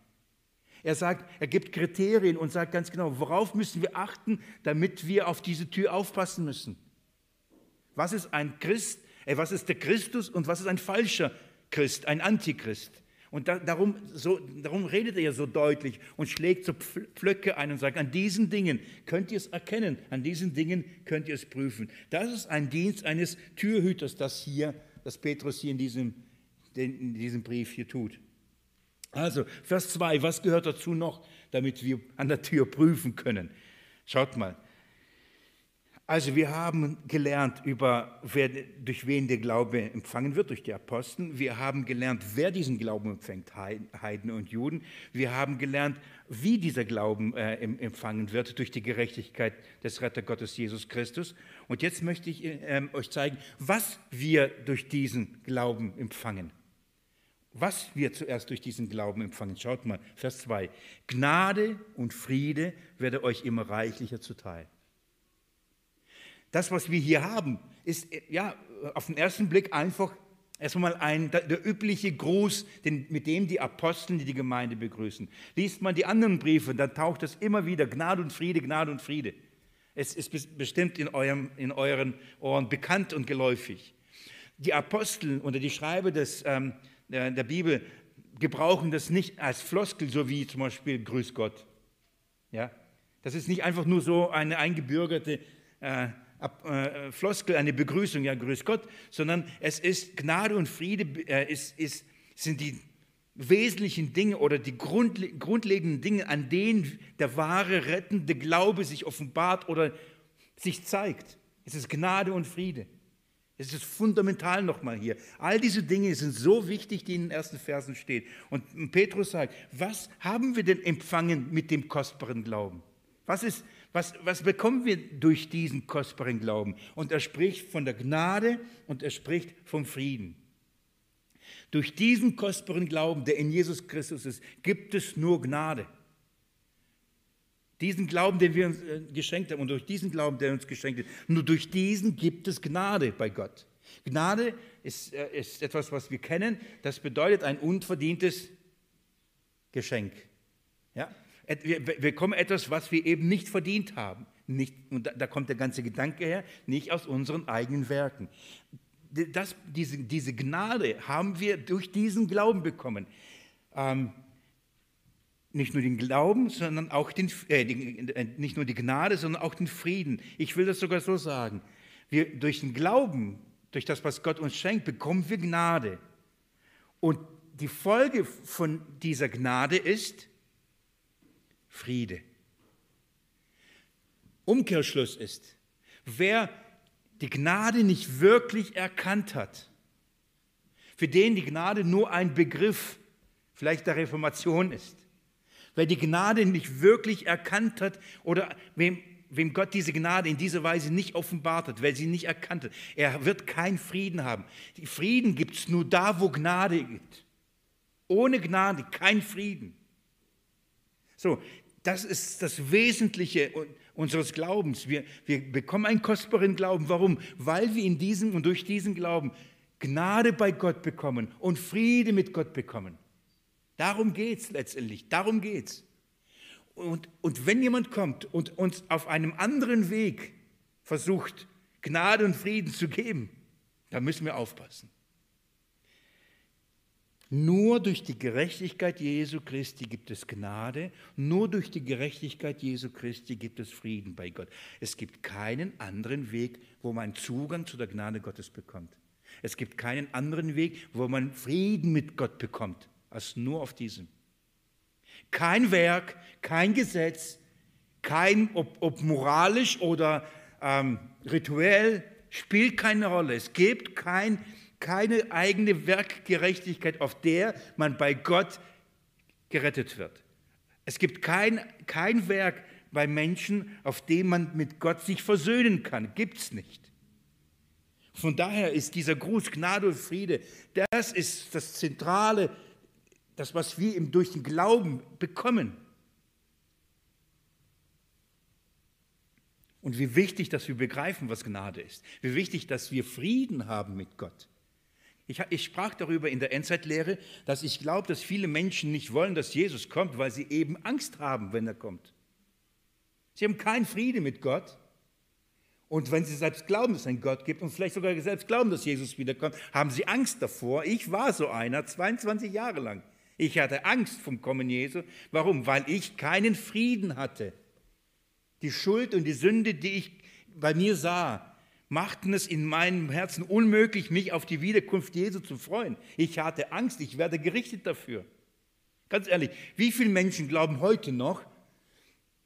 Speaker 1: Er sagt, er gibt Kriterien und sagt ganz genau, worauf müssen wir achten, damit wir auf diese Tür aufpassen müssen. Was ist ein Christ, äh, was ist der Christus und was ist ein falscher Christ, ein Antichrist? Und da, darum, so, darum redet er so deutlich und schlägt so Pflöcke ein und sagt, an diesen Dingen könnt ihr es erkennen, an diesen Dingen könnt ihr es prüfen. Das ist ein Dienst eines Türhüters, das hier, das Petrus hier in diesem, in diesem Brief hier tut. Also, Vers 2, was gehört dazu noch, damit wir an der Tür prüfen können? Schaut mal, also wir haben gelernt über, wer, durch wen der Glaube empfangen wird, durch die Apostel. Wir haben gelernt, wer diesen Glauben empfängt, Heiden und Juden. Wir haben gelernt, wie dieser Glauben äh, empfangen wird, durch die Gerechtigkeit des Rettergottes Jesus Christus. Und jetzt möchte ich äh, euch zeigen, was wir durch diesen Glauben empfangen. Was wir zuerst durch diesen Glauben empfangen. Schaut mal, Vers 2. Gnade und Friede werde euch immer reichlicher zuteil. Das, was wir hier haben, ist äh, ja auf den ersten Blick einfach erstmal ein, der übliche Gruß, den, mit dem die Apostel die Gemeinde begrüßen. Liest man die anderen Briefe, dann taucht es immer wieder Gnade und Friede, Gnade und Friede. Es ist bestimmt in, eurem, in euren Ohren bekannt und geläufig. Die Apostel oder die Schreiber des, ähm, der, der Bibel gebrauchen das nicht als Floskel, so wie zum Beispiel Grüß Gott. Ja? Das ist nicht einfach nur so eine eingebürgerte äh, Floskel, eine Begrüßung, ja, grüß Gott, sondern es ist Gnade und Friede, äh, ist, ist, sind die wesentlichen Dinge oder die grundle grundlegenden Dinge, an denen der wahre rettende Glaube sich offenbart oder sich zeigt. Es ist Gnade und Friede. Es ist fundamental nochmal hier. All diese Dinge sind so wichtig, die in den ersten Versen stehen. Und Petrus sagt, was haben wir denn empfangen mit dem kostbaren Glauben? Was ist, was, was bekommen wir durch diesen kostbaren Glauben? Und er spricht von der Gnade und er spricht vom Frieden. Durch diesen kostbaren Glauben, der in Jesus Christus ist, gibt es nur Gnade. Diesen Glauben, den wir uns äh, geschenkt haben und durch diesen Glauben, der uns geschenkt ist, nur durch diesen gibt es Gnade bei Gott. Gnade ist, äh, ist etwas, was wir kennen. Das bedeutet ein unverdientes Geschenk. Ja? Wir bekommen etwas, was wir eben nicht verdient haben. Nicht, und da, da, kommt der ganze Gedanke her, nicht aus unseren eigenen Werken. Das, diese, diese Gnade haben wir durch diesen Glauben bekommen. Ähm, nicht nur den Glauben, sondern auch den, äh, äh, nicht nur die Gnade, sondern auch den Frieden. Ich will das sogar so sagen. Wir, durch den Glauben, durch das, was Gott uns schenkt, bekommen wir Gnade. Und die Folge von dieser Gnade ist, Friede. Umkehrschluss ist, wer die Gnade nicht wirklich erkannt hat, für den die Gnade nur ein Begriff vielleicht der Reformation ist, wer die Gnade nicht wirklich erkannt hat oder wem, wem Gott diese Gnade in dieser Weise nicht offenbart hat, wer sie nicht erkannt hat, er wird keinen Frieden haben. Die Frieden gibt es nur da, wo Gnade gibt. Ohne Gnade kein Frieden. So, das ist das Wesentliche unseres Glaubens. Wir, wir bekommen einen kostbaren Glauben. Warum? Weil wir in diesem und durch diesen Glauben Gnade bei Gott bekommen und Friede mit Gott bekommen. Darum geht es letztendlich. Darum geht es. Und, und wenn jemand kommt und uns auf einem anderen Weg versucht, Gnade und Frieden zu geben, dann müssen wir aufpassen. Nur durch die Gerechtigkeit Jesu Christi gibt es Gnade, nur durch die Gerechtigkeit Jesu Christi gibt es Frieden bei Gott. Es gibt keinen anderen Weg, wo man Zugang zu der Gnade Gottes bekommt. Es gibt keinen anderen Weg, wo man Frieden mit Gott bekommt, als nur auf diesem. Kein Werk, kein Gesetz, kein, ob, ob moralisch oder ähm, rituell, spielt keine Rolle. Es gibt kein keine eigene Werkgerechtigkeit, auf der man bei Gott gerettet wird. Es gibt kein, kein Werk bei Menschen, auf dem man mit Gott sich versöhnen kann. Gibt es nicht. Von daher ist dieser Gruß Gnade und Friede, das ist das Zentrale, das, was wir durch den Glauben bekommen. Und wie wichtig, dass wir begreifen, was Gnade ist. Wie wichtig, dass wir Frieden haben mit Gott. Ich, ich sprach darüber in der Endzeitlehre, dass ich glaube, dass viele Menschen nicht wollen, dass Jesus kommt, weil sie eben Angst haben, wenn er kommt. Sie haben keinen Friede mit Gott. Und wenn sie selbst glauben, dass es einen Gott gibt und vielleicht sogar selbst glauben, dass Jesus wiederkommt, haben sie Angst davor. Ich war so einer, 22 Jahre lang. Ich hatte Angst vom Kommen Jesu. Warum? Weil ich keinen Frieden hatte. Die Schuld und die Sünde, die ich bei mir sah, machten es in meinem Herzen unmöglich, mich auf die Wiederkunft Jesu zu freuen. Ich hatte Angst, ich werde gerichtet dafür. Ganz ehrlich, wie viele Menschen glauben heute noch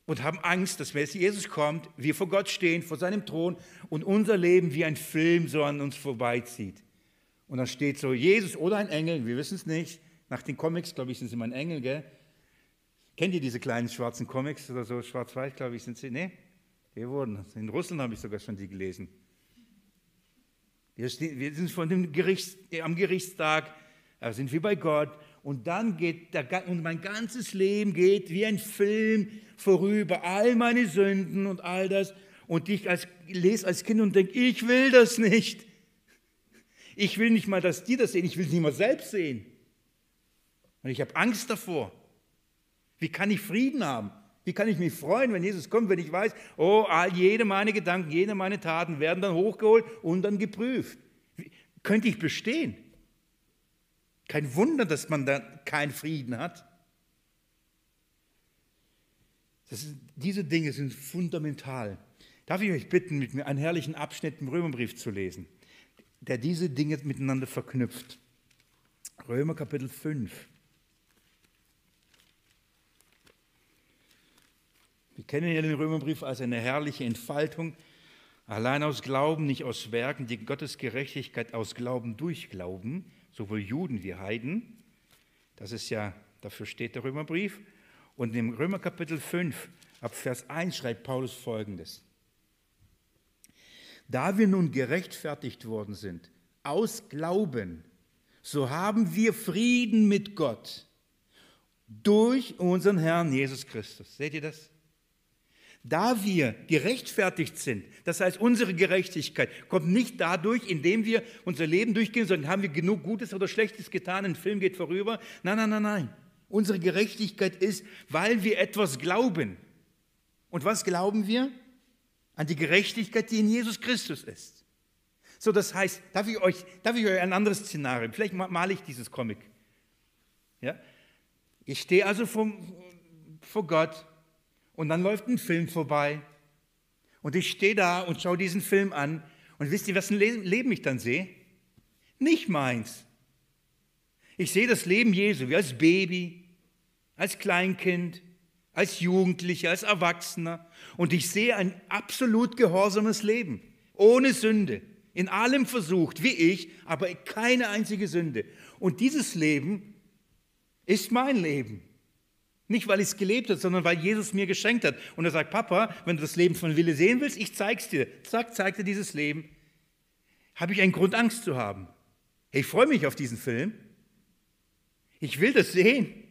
Speaker 1: und haben Angst, dass wenn Jesus kommt, wir vor Gott stehen, vor seinem Thron und unser Leben wie ein Film so an uns vorbeizieht? Und dann steht so Jesus oder ein Engel, wir wissen es nicht, nach den Comics, glaube ich, sind sie immer ein Engel, gell? Kennt ihr diese kleinen schwarzen Comics oder so, schwarz-weiß, glaube ich, sind sie? Nee, die wurden. In Russland habe ich sogar schon die gelesen. Wir sind von dem Gerichts, am Gerichtstag, da sind wir bei Gott und dann geht der, und mein ganzes Leben geht wie ein Film vorüber, all meine Sünden und all das. Und ich als, lese als Kind und denke, ich will das nicht. Ich will nicht mal, dass die das sehen, ich will es nicht mal selbst sehen. Und ich habe Angst davor. Wie kann ich Frieden haben? Wie kann ich mich freuen, wenn Jesus kommt, wenn ich weiß, oh, jede meine Gedanken, jede meine Taten werden dann hochgeholt und dann geprüft. Wie, könnte ich bestehen? Kein Wunder, dass man da keinen Frieden hat. Ist, diese Dinge sind fundamental. Darf ich euch bitten, mit mir einen herrlichen Abschnitt im Römerbrief zu lesen, der diese Dinge miteinander verknüpft. Römer Kapitel 5. Wir kennen ja den Römerbrief als eine herrliche Entfaltung, allein aus Glauben, nicht aus Werken, die Gottes Gerechtigkeit aus Glauben durch Glauben, sowohl Juden wie Heiden. Das ist ja, dafür steht der Römerbrief. Und im Römer Kapitel 5, ab Vers 1 schreibt Paulus folgendes. Da wir nun gerechtfertigt worden sind, aus Glauben, so haben wir Frieden mit Gott durch unseren Herrn Jesus Christus. Seht ihr das? Da wir gerechtfertigt sind, das heißt unsere Gerechtigkeit kommt nicht dadurch, indem wir unser Leben durchgehen, sondern haben wir genug Gutes oder Schlechtes getan, ein Film geht vorüber. Nein, nein, nein, nein. Unsere Gerechtigkeit ist, weil wir etwas glauben. Und was glauben wir? An die Gerechtigkeit, die in Jesus Christus ist. So, das heißt, darf ich euch, darf ich euch ein anderes Szenario, vielleicht male ich dieses Comic. Ja? Ich stehe also vor, vor Gott und dann läuft ein Film vorbei. Und ich stehe da und schaue diesen Film an. Und wisst ihr, was ein Leben ich dann sehe? Nicht meins. Ich sehe das Leben Jesu wie als Baby, als Kleinkind, als Jugendlicher, als Erwachsener. Und ich sehe ein absolut gehorsames Leben, ohne Sünde, in allem versucht, wie ich, aber keine einzige Sünde. Und dieses Leben ist mein Leben. Nicht, weil ich es gelebt habe, sondern weil Jesus mir geschenkt hat. Und er sagt, Papa, wenn du das Leben von Wille sehen willst, ich zeig's dir. Zack, zeigt dir dieses Leben. Habe ich einen Grund, Angst zu haben? Hey, ich freue mich auf diesen Film. Ich will das sehen.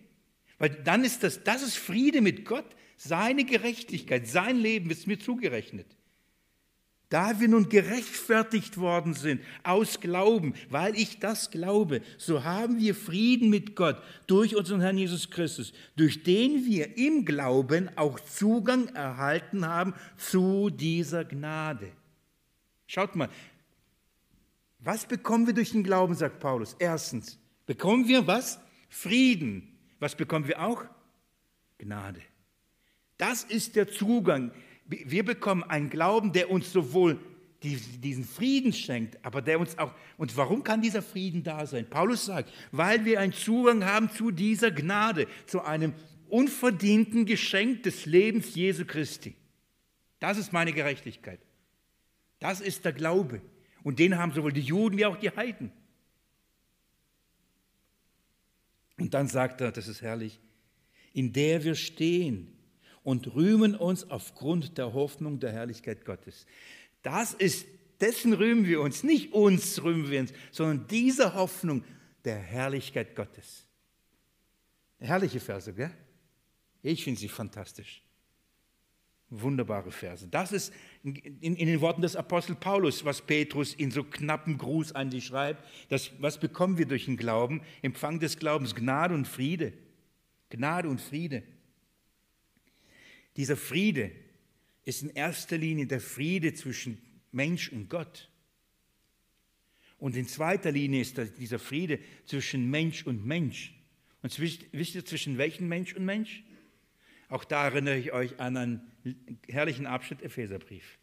Speaker 1: Weil dann ist das, das ist Friede mit Gott. Seine Gerechtigkeit, sein Leben ist mir zugerechnet. Da wir nun gerechtfertigt worden sind aus Glauben, weil ich das glaube, so haben wir Frieden mit Gott durch unseren Herrn Jesus Christus, durch den wir im Glauben auch Zugang erhalten haben zu dieser Gnade. Schaut mal, was bekommen wir durch den Glauben, sagt Paulus? Erstens, bekommen wir was? Frieden. Was bekommen wir auch? Gnade. Das ist der Zugang wir bekommen einen Glauben, der uns sowohl diesen Frieden schenkt, aber der uns auch, und warum kann dieser Frieden da sein? Paulus sagt, weil wir einen Zugang haben zu dieser Gnade, zu einem unverdienten Geschenk des Lebens Jesu Christi. Das ist meine Gerechtigkeit. Das ist der Glaube. Und den haben sowohl die Juden wie auch die Heiden. Und dann sagt er, das ist herrlich, in der wir stehen, und rühmen uns aufgrund der Hoffnung der Herrlichkeit Gottes. Das ist, dessen rühmen wir uns, nicht uns rühmen wir uns, sondern dieser Hoffnung der Herrlichkeit Gottes. Herrliche Verse, gell? Ich finde sie fantastisch. Wunderbare Verse. Das ist in, in, den Worten des Apostel Paulus, was Petrus in so knappen Gruß an dich schreibt. Das, was bekommen wir durch den Glauben? Empfang des Glaubens, Gnade und Friede. Gnade und Friede. Dieser Friede ist in erster Linie der Friede zwischen Mensch und Gott. Und in zweiter Linie ist dieser Friede zwischen Mensch und Mensch. Und wisst ihr, zwischen welchem Mensch und Mensch? Auch da erinnere ich euch an einen herrlichen Abschnitt Epheserbrief.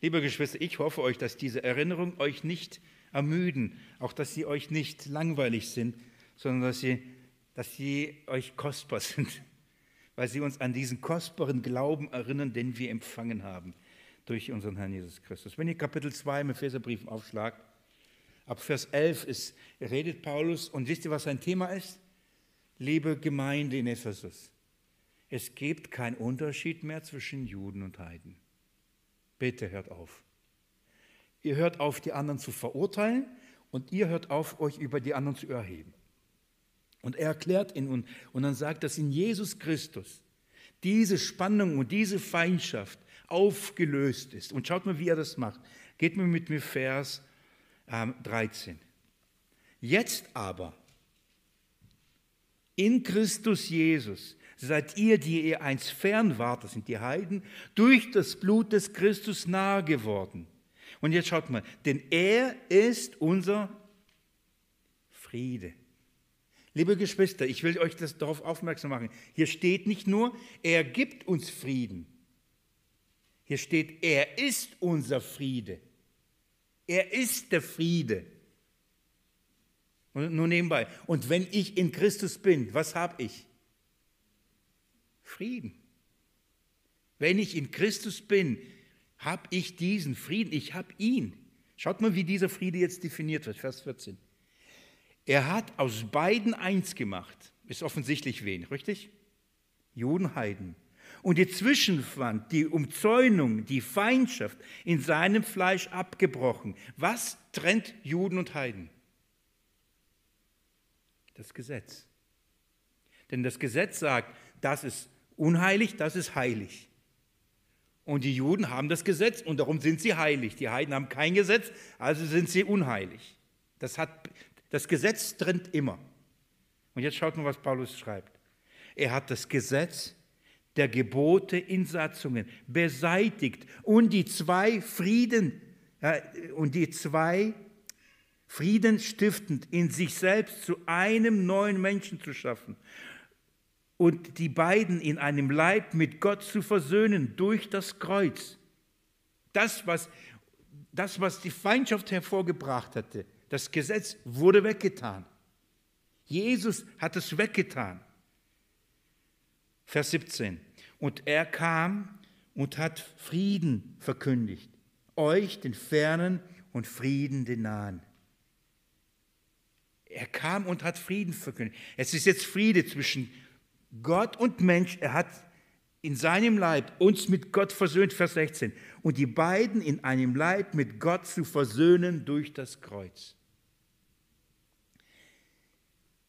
Speaker 1: Liebe Geschwister, ich hoffe euch, dass diese Erinnerungen euch nicht ermüden, auch dass sie euch nicht langweilig sind, sondern dass sie, dass sie euch kostbar [LAUGHS] sind, weil sie uns an diesen kostbaren Glauben erinnern, den wir empfangen haben durch unseren Herrn Jesus Christus. Wenn ihr Kapitel 2 im Epheserbrief aufschlagt, ab Vers 11 ist, redet Paulus und wisst ihr, was sein Thema ist? Liebe Gemeinde in Ephesus, es gibt keinen Unterschied mehr zwischen Juden und Heiden. Bitte hört auf. Ihr hört auf, die anderen zu verurteilen und ihr hört auf, euch über die anderen zu erheben. Und er erklärt ihn und, und dann sagt, dass in Jesus Christus diese Spannung und diese Feindschaft aufgelöst ist. Und schaut mal, wie er das macht. Geht mir mit mir Vers ähm, 13. Jetzt aber, in Christus Jesus, seid ihr, die ihr einst fern wart, das sind die Heiden, durch das Blut des Christus nahe geworden. Und jetzt schaut mal, denn er ist unser Friede. Liebe Geschwister, ich will euch das darauf aufmerksam machen. Hier steht nicht nur, er gibt uns Frieden. Hier steht, er ist unser Friede. Er ist der Friede. Und nur nebenbei. Und wenn ich in Christus bin, was habe ich? Frieden. Wenn ich in Christus bin, habe ich diesen Frieden. Ich habe ihn. Schaut mal, wie dieser Friede jetzt definiert wird, Vers 14. Er hat aus beiden eins gemacht. Ist offensichtlich wen, richtig? Juden, Heiden. Und die Zwischenwand, die Umzäunung, die Feindschaft in seinem Fleisch abgebrochen. Was trennt Juden und Heiden? Das Gesetz. Denn das Gesetz sagt, das ist unheilig, das ist heilig. Und die Juden haben das Gesetz und darum sind sie heilig. Die Heiden haben kein Gesetz, also sind sie unheilig. Das, hat, das Gesetz trennt immer. Und jetzt schaut mal, was Paulus schreibt. Er hat das Gesetz der Gebote in Satzungen beseitigt und die zwei Frieden äh, und die zwei Frieden stiftend in sich selbst zu einem neuen Menschen zu schaffen und die beiden in einem Leib mit Gott zu versöhnen durch das Kreuz. Das, was, das, was die Feindschaft hervorgebracht hatte, das Gesetz wurde weggetan. Jesus hat es weggetan. Vers 17. Und er kam und hat Frieden verkündigt, euch den Fernen und Frieden den Nahen. Er kam und hat Frieden verkündigt. Es ist jetzt Friede zwischen Gott und Mensch. Er hat in seinem Leib uns mit Gott versöhnt, Vers 16. Und die beiden in einem Leib mit Gott zu versöhnen durch das Kreuz.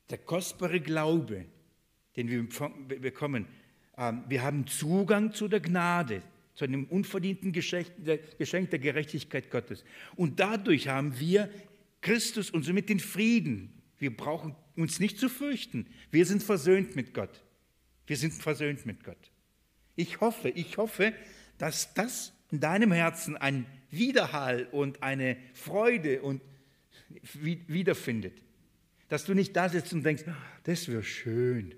Speaker 1: Der kostbare Glaube, den wir bekommen, ähm, wir haben Zugang zu der Gnade, zu einem unverdienten Geschenk der Gerechtigkeit Gottes. Und dadurch haben wir Christus und somit den Frieden. Wir brauchen uns nicht zu fürchten. Wir sind versöhnt mit Gott. Wir sind versöhnt mit Gott. Ich hoffe, ich hoffe, dass das in deinem Herzen ein Widerhall und eine Freude und wiederfindet. Dass du nicht da sitzt und denkst, das wäre schön.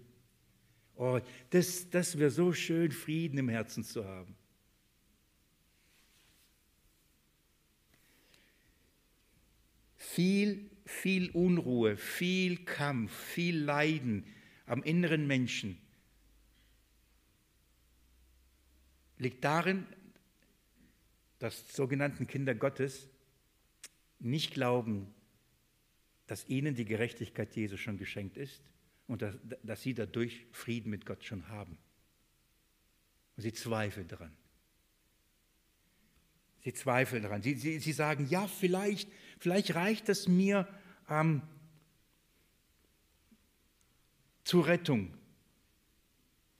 Speaker 1: Oh, das, das wäre so schön, Frieden im Herzen zu haben. Viel, viel Unruhe, viel Kampf, viel Leiden am inneren Menschen liegt darin, dass sogenannten Kinder Gottes nicht glauben, dass ihnen die Gerechtigkeit Jesu schon geschenkt ist und dass, dass sie dadurch Frieden mit Gott schon haben. Und sie zweifeln daran. Sie zweifeln daran. Sie, sie, sie sagen, ja, vielleicht, vielleicht reicht es mir ähm, zur Rettung.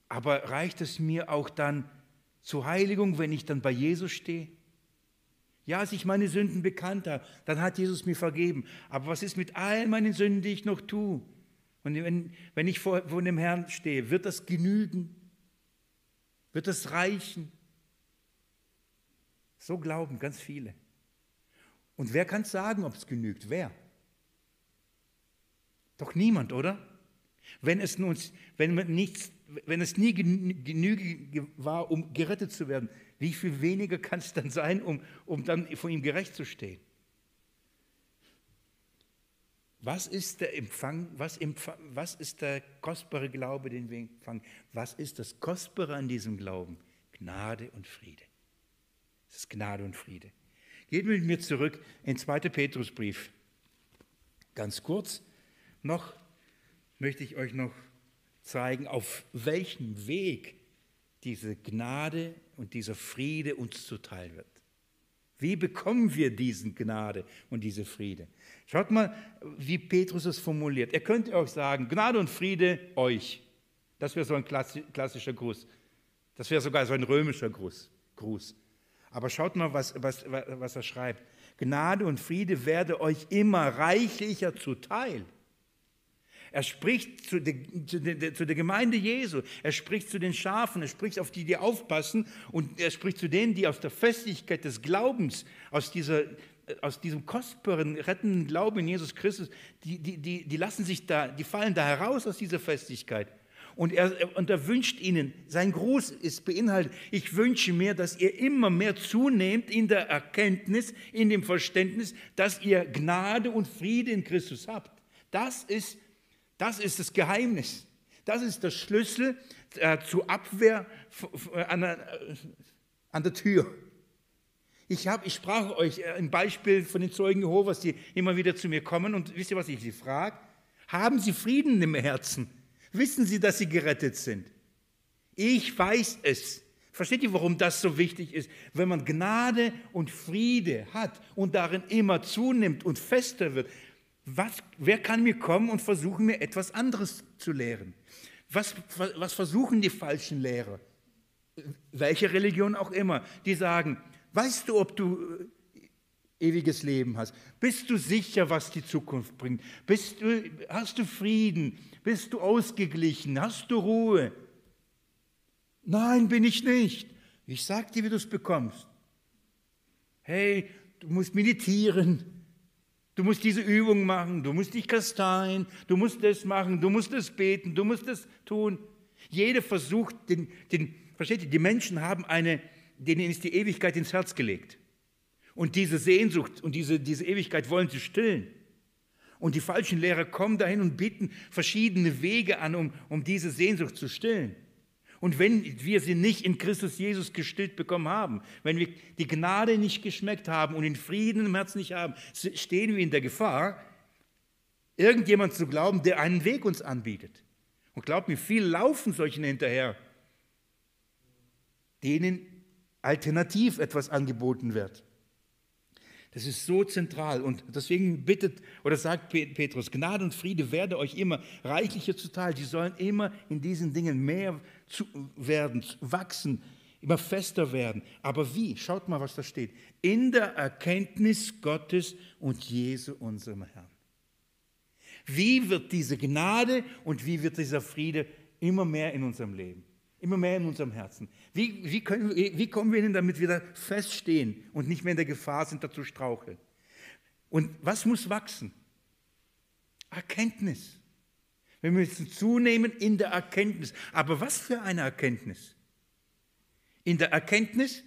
Speaker 1: Aber reicht es mir auch dann zur Heiligung, wenn ich dann bei Jesus stehe? Ja, als ich meine Sünden bekannt habe, dann hat Jesus mir vergeben. Aber was ist mit all meinen Sünden, die ich noch tue? Und wenn, wenn ich vor, vor dem Herrn stehe, wird das genügen? Wird das reichen? So glauben ganz viele. Und wer kann sagen, ob es genügt? Wer? Doch niemand, oder? Wenn es, nun, wenn, nichts, wenn es nie genüge war, um gerettet zu werden, wie viel weniger kann es dann sein, um, um dann vor ihm gerecht zu stehen? Was ist der Empfang, was, empfang, was ist der kostbare Glaube, den wir empfangen? Was ist das Kostbare an diesem Glauben? Gnade und Friede. Es ist Gnade und Friede. Geht mit mir zurück in 2. Petrusbrief. Ganz kurz noch möchte ich euch noch zeigen, auf welchem Weg diese Gnade und dieser Friede uns zuteil wird. Wie bekommen wir diesen Gnade und diese Friede? Schaut mal, wie Petrus es formuliert. Er könnte auch sagen, Gnade und Friede euch. Das wäre so ein klassischer Gruß. Das wäre sogar so ein römischer Gruß. Gruß. Aber schaut mal, was, was, was er schreibt. Gnade und Friede werde euch immer reichlicher zuteil. Er spricht zu der, zu, der, zu der, Gemeinde Jesu, er spricht zu den Schafen, er spricht auf die, die aufpassen und er spricht zu denen, die aus der Festigkeit des Glaubens, aus, dieser, aus diesem kostbaren, rettenden Glauben in Jesus Christus, die, die, die, die lassen sich da, die fallen da heraus aus dieser Festigkeit. Und er, und er wünscht ihnen, sein Gruß ist beinhaltet, ich wünsche mir, dass ihr immer mehr zunehmt in der Erkenntnis, in dem Verständnis, dass ihr Gnade und Friede in Christus habt. Das ist, das ist das Geheimnis. Das ist der Schlüssel äh, zur Abwehr an der, äh, an der Tür. Ich, hab, ich sprach euch äh, ein Beispiel von den Zeugen Jehovas, die immer wieder zu mir kommen und wisst ihr, was ich sie frage? Haben sie Frieden im Herzen? Wissen Sie, dass Sie gerettet sind? Ich weiß es. Versteht ihr, warum das so wichtig ist? Wenn man Gnade und Friede hat und darin immer zunimmt und fester wird, was, wer kann mir kommen und versuchen, mir etwas anderes zu lehren? Was, was versuchen die falschen Lehrer? Welche Religion auch immer, die sagen, weißt du, ob du äh, ewiges Leben hast? Bist du sicher, was die Zukunft bringt? Bist du, hast du Frieden? Bist du ausgeglichen? Hast du Ruhe? Nein, bin ich nicht. Ich sag dir, wie du es bekommst. Hey, du musst meditieren. Du musst diese Übung machen. Du musst dich kasteien. Du musst das machen. Du musst das beten. Du musst das tun. Jeder versucht, den, den, versteht ihr, die Menschen haben eine, denen ist die Ewigkeit ins Herz gelegt. Und diese Sehnsucht und diese, diese Ewigkeit wollen sie stillen. Und die falschen Lehrer kommen dahin und bieten verschiedene Wege an, um, um diese Sehnsucht zu stillen. Und wenn wir sie nicht in Christus Jesus gestillt bekommen haben, wenn wir die Gnade nicht geschmeckt haben und den Frieden im Herzen nicht haben, stehen wir in der Gefahr, irgendjemand zu glauben, der einen Weg uns anbietet. Und glaubt mir, viel laufen solchen hinterher, denen alternativ etwas angeboten wird. Das ist so zentral und deswegen bittet oder sagt Petrus, Gnade und Friede werde euch immer reichlicher zuteil. Die sollen immer in diesen Dingen mehr werden, wachsen, immer fester werden. Aber wie? Schaut mal, was da steht. In der Erkenntnis Gottes und Jesu, unserem Herrn. Wie wird diese Gnade und wie wird dieser Friede immer mehr in unserem Leben? Immer mehr in unserem Herzen. Wie, wie, können, wie kommen wir hin, damit wir da feststehen und nicht mehr in der Gefahr sind, dazu straucheln? Und was muss wachsen? Erkenntnis. Wir müssen zunehmen in der Erkenntnis. Aber was für eine Erkenntnis? In der Erkenntnis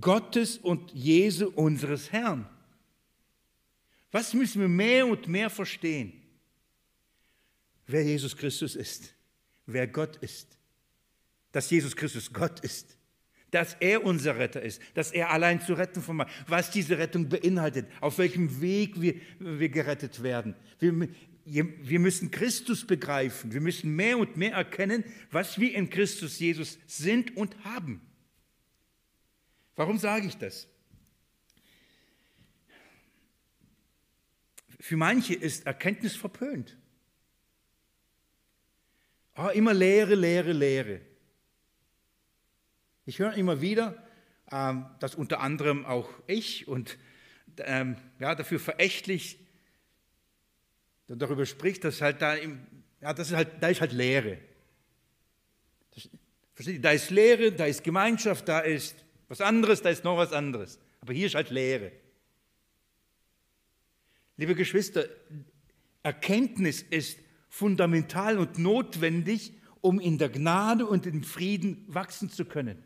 Speaker 1: Gottes und Jesu unseres Herrn. Was müssen wir mehr und mehr verstehen? Wer Jesus Christus ist wer Gott ist. Dass Jesus Christus Gott ist. Dass er unser Retter ist. Dass er allein zu retten vermag. Was diese Rettung beinhaltet. Auf welchem Weg wir, wir gerettet werden. Wir, wir müssen Christus begreifen. Wir müssen mehr und mehr erkennen, was wir in Christus Jesus sind und haben. Warum sage ich das? Für manche ist Erkenntnis verpönt. Oh, immer Lehre, Lehre, Lehre. Ich höre immer wieder, ähm, dass unter anderem auch ich und ähm, ja, dafür verächtlich darüber spricht, dass halt da, im, ja, das ist halt, da ist halt Lehre. Das, versteht ihr? Da ist Lehre, da ist Gemeinschaft, da ist was anderes, da ist noch was anderes. Aber hier ist halt Lehre. Liebe Geschwister, Erkenntnis ist fundamental und notwendig, um in der Gnade und im Frieden wachsen zu können.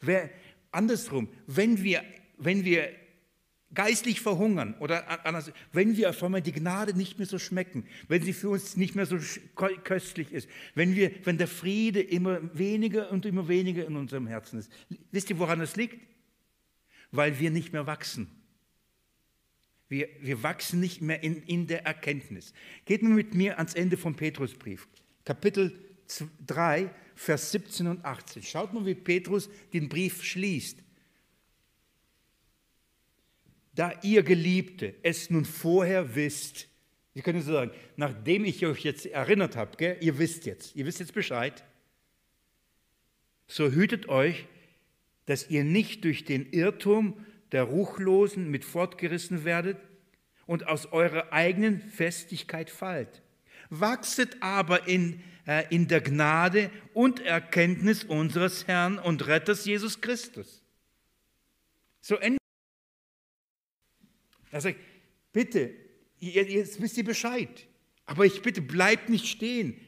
Speaker 1: Wer, andersrum, wenn wir, wenn wir geistlich verhungern oder anders, wenn wir auf einmal die Gnade nicht mehr so schmecken, wenn sie für uns nicht mehr so köstlich ist, wenn, wir, wenn der Friede immer weniger und immer weniger in unserem Herzen ist. Wisst ihr, woran es liegt? Weil wir nicht mehr wachsen. Wir, wir wachsen nicht mehr in, in der Erkenntnis. Geht mal mit mir ans Ende vom Petrusbrief, Kapitel 3, Vers 17 und 18. Schaut mal, wie Petrus den Brief schließt. Da ihr Geliebte es nun vorher wisst, Sie können so sagen, nachdem ich euch jetzt erinnert habe, ihr wisst jetzt, ihr wisst jetzt Bescheid, so hütet euch, dass ihr nicht durch den Irrtum der Ruchlosen mit fortgerissen werdet und aus eurer eigenen Festigkeit fallt. Wachset aber in, äh, in der Gnade und Erkenntnis unseres Herrn und Retters Jesus Christus. So endet. Er sagt, bitte, jetzt wisst ihr Bescheid. Aber ich bitte, bleibt nicht stehen.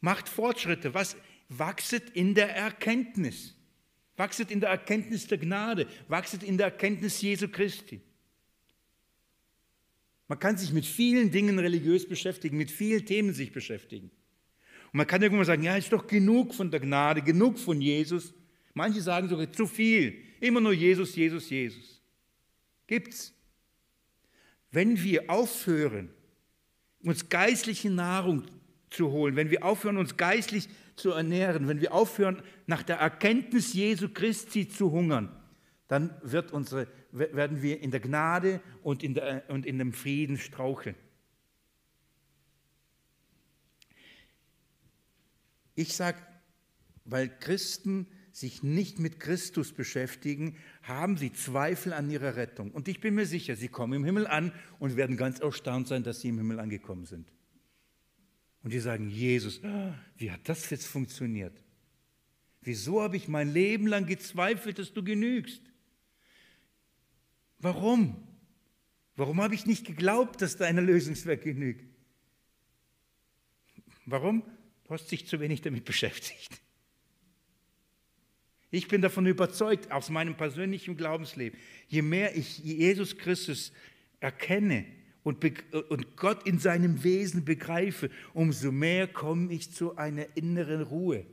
Speaker 1: Macht Fortschritte. Was? Wachset in der Erkenntnis. Wachset in der Erkenntnis der Gnade. Wachset in der Erkenntnis Jesu Christi. Man kann sich mit vielen Dingen religiös beschäftigen, mit vielen Themen sich beschäftigen. Und man kann irgendwann sagen, ja, ist doch genug von der Gnade, genug von Jesus. Manche sagen sogar zu viel. Immer nur Jesus, Jesus, Jesus. Gibt's. Wenn wir aufhören, uns geistliche Nahrung zu holen, wenn wir aufhören, uns geistlich zu ernähren, wenn wir aufhören, nach der Erkenntnis Jesu Christi zu hungern, dann wird unsere, werden wir in der Gnade und in, der, und in dem Frieden straucheln. Ich sage, weil Christen sich nicht mit Christus beschäftigen, haben sie Zweifel an ihrer Rettung. Und ich bin mir sicher, sie kommen im Himmel an und werden ganz erstaunt sein, dass sie im Himmel angekommen sind. Und die sagen, Jesus, wie hat das jetzt funktioniert? Wieso habe ich mein Leben lang gezweifelt, dass du genügst? Warum? Warum habe ich nicht geglaubt, dass dein Erlösungswerk genügt? Warum? Du hast dich zu wenig damit beschäftigt. Ich bin davon überzeugt, aus meinem persönlichen Glaubensleben, je mehr ich Jesus Christus erkenne und, und Gott in seinem Wesen begreife, umso mehr komme ich zu einer inneren Ruhe,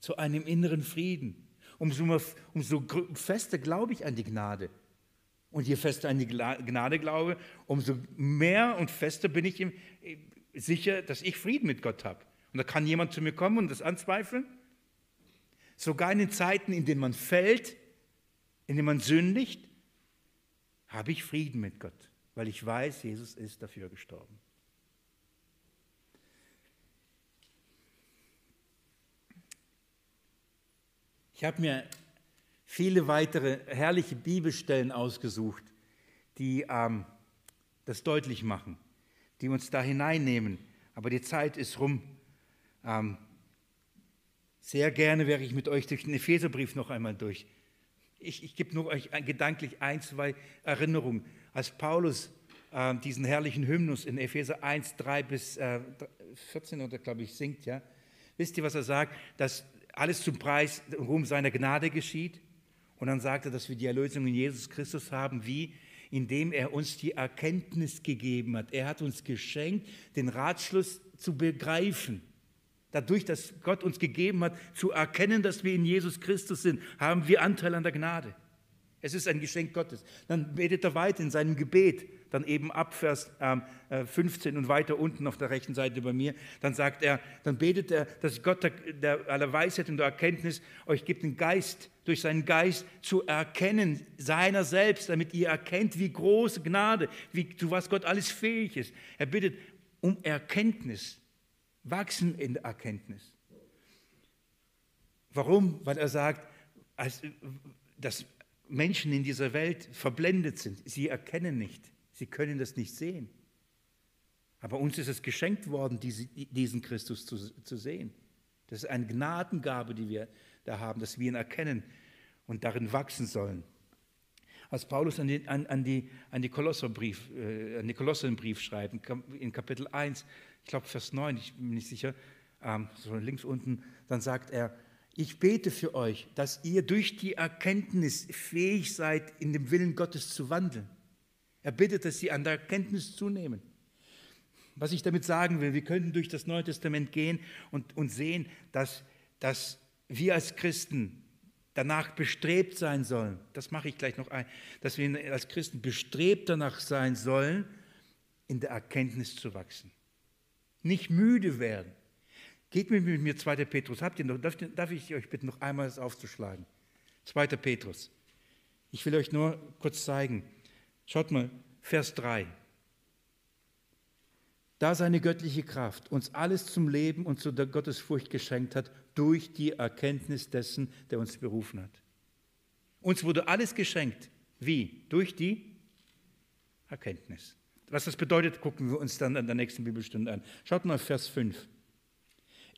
Speaker 1: zu einem inneren Frieden. Umso, mehr, umso fester glaube ich an die Gnade. Und je fester an die Gnade glaube, umso mehr und fester bin ich sicher, dass ich Frieden mit Gott habe. Und da kann jemand zu mir kommen und das anzweifeln. Sogar in den Zeiten, in denen man fällt, in denen man sündigt, habe ich Frieden mit Gott weil ich weiß, Jesus ist dafür gestorben. Ich habe mir viele weitere herrliche Bibelstellen ausgesucht, die ähm, das deutlich machen, die uns da hineinnehmen. Aber die Zeit ist rum. Ähm, sehr gerne wäre ich mit euch durch den Epheserbrief noch einmal durch. Ich, ich gebe nur euch gedanklich ein, zwei Erinnerungen als Paulus äh, diesen herrlichen Hymnus in Epheser 1, 3 bis äh, 14 oder glaube ich singt, ja, wisst ihr, was er sagt? Dass alles zum Preis und Ruhm seiner Gnade geschieht. Und dann sagt er, dass wir die Erlösung in Jesus Christus haben, wie? Indem er uns die Erkenntnis gegeben hat. Er hat uns geschenkt, den Ratschluss zu begreifen. Dadurch, dass Gott uns gegeben hat, zu erkennen, dass wir in Jesus Christus sind, haben wir Anteil an der Gnade. Es ist ein Geschenk Gottes. Dann betet er weiter in seinem Gebet, dann eben ab Vers 15 ähm, äh, und weiter unten auf der rechten Seite bei mir. Dann sagt er, dann betet er, dass Gott der, der aller Weisheit und der Erkenntnis euch gibt den Geist, durch seinen Geist zu erkennen, seiner selbst, damit ihr erkennt, wie große Gnade, wie, zu was Gott alles fähig ist. Er bittet um Erkenntnis, wachsen in der Erkenntnis. Warum? Weil er sagt, dass Menschen in dieser Welt verblendet sind. Sie erkennen nicht, sie können das nicht sehen. Aber uns ist es geschenkt worden, diesen Christus zu, sehen. Das ist eine Gnadengabe, die wir da haben, dass wir ihn erkennen und darin wachsen sollen. als Paulus an, die, an, an, die, an, die Kolosserbrief, äh, an die Kolosserbrief schreibt, in Kapitel 1, ich glaube Vers 9, ich bin nicht sicher, ähm, so links unten, dann sagt er, ich bete für euch, dass ihr durch die Erkenntnis fähig seid, in dem Willen Gottes zu wandeln. Er bittet, dass sie an der Erkenntnis zunehmen. Was ich damit sagen will, wir können durch das Neue Testament gehen und, und sehen, dass, dass wir als Christen danach bestrebt sein sollen, das mache ich gleich noch ein, dass wir als Christen bestrebt danach sein sollen, in der Erkenntnis zu wachsen. Nicht müde werden. Geht mit mir 2. Petrus. Habt ihr noch, darf, darf ich euch bitten, noch einmal das aufzuschlagen? 2. Petrus. Ich will euch nur kurz zeigen. Schaut mal, Vers 3. Da seine göttliche Kraft uns alles zum Leben und zu der Gottesfurcht geschenkt hat, durch die Erkenntnis dessen, der uns berufen hat. Uns wurde alles geschenkt. Wie? Durch die Erkenntnis. Was das bedeutet, gucken wir uns dann an der nächsten Bibelstunde an. Schaut mal Vers 5.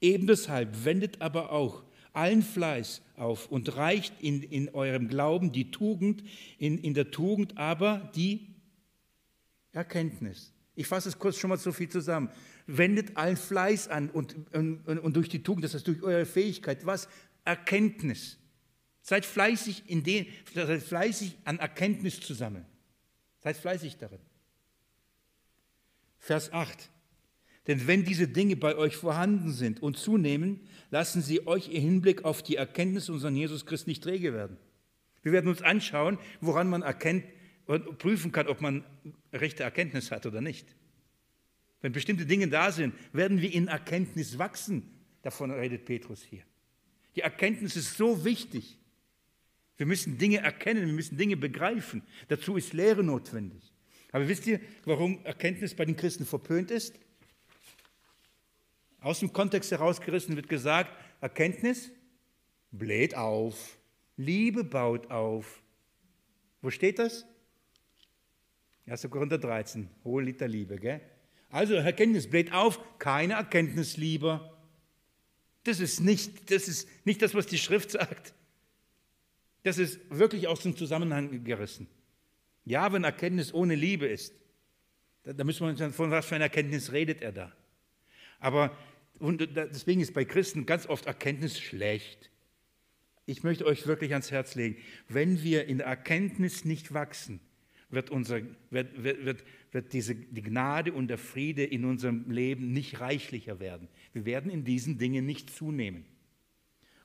Speaker 1: Eben deshalb wendet aber auch allen Fleiß auf und reicht in, in eurem Glauben die Tugend, in, in der Tugend aber die Erkenntnis. Ich fasse es kurz schon mal so viel zusammen. Wendet allen Fleiß an und, und, und durch die Tugend, das heißt durch eure Fähigkeit, was? Erkenntnis. Seid fleißig, in den, seid fleißig an Erkenntnis zu sammeln. Seid fleißig darin. Vers 8. Denn wenn diese Dinge bei euch vorhanden sind und zunehmen, lassen sie euch im Hinblick auf die Erkenntnis unseres Jesus Christus nicht träge werden. Wir werden uns anschauen, woran man erkennt und prüfen kann, ob man rechte Erkenntnis hat oder nicht. Wenn bestimmte Dinge da sind, werden wir in Erkenntnis wachsen. Davon redet Petrus hier. Die Erkenntnis ist so wichtig. Wir müssen Dinge erkennen, wir müssen Dinge begreifen. Dazu ist Lehre notwendig. Aber wisst ihr, warum Erkenntnis bei den Christen verpönt ist? Aus dem Kontext herausgerissen wird gesagt, Erkenntnis bläht auf, Liebe baut auf. Wo steht das? 1. Korinther 13, hohe Liter Liebe. Gell? Also Erkenntnis bläht auf, keine Erkenntnis lieber. Das ist, nicht, das ist nicht das, was die Schrift sagt. Das ist wirklich aus dem Zusammenhang gerissen. Ja, wenn Erkenntnis ohne Liebe ist, da, müssen wir uns dann von was für einer Erkenntnis redet er da. Aber und deswegen ist bei Christen ganz oft Erkenntnis schlecht. Ich möchte euch wirklich ans Herz legen, wenn wir in der Erkenntnis nicht wachsen, wird, unser, wird, wird, wird diese, die Gnade und der Friede in unserem Leben nicht reichlicher werden. Wir werden in diesen Dingen nicht zunehmen.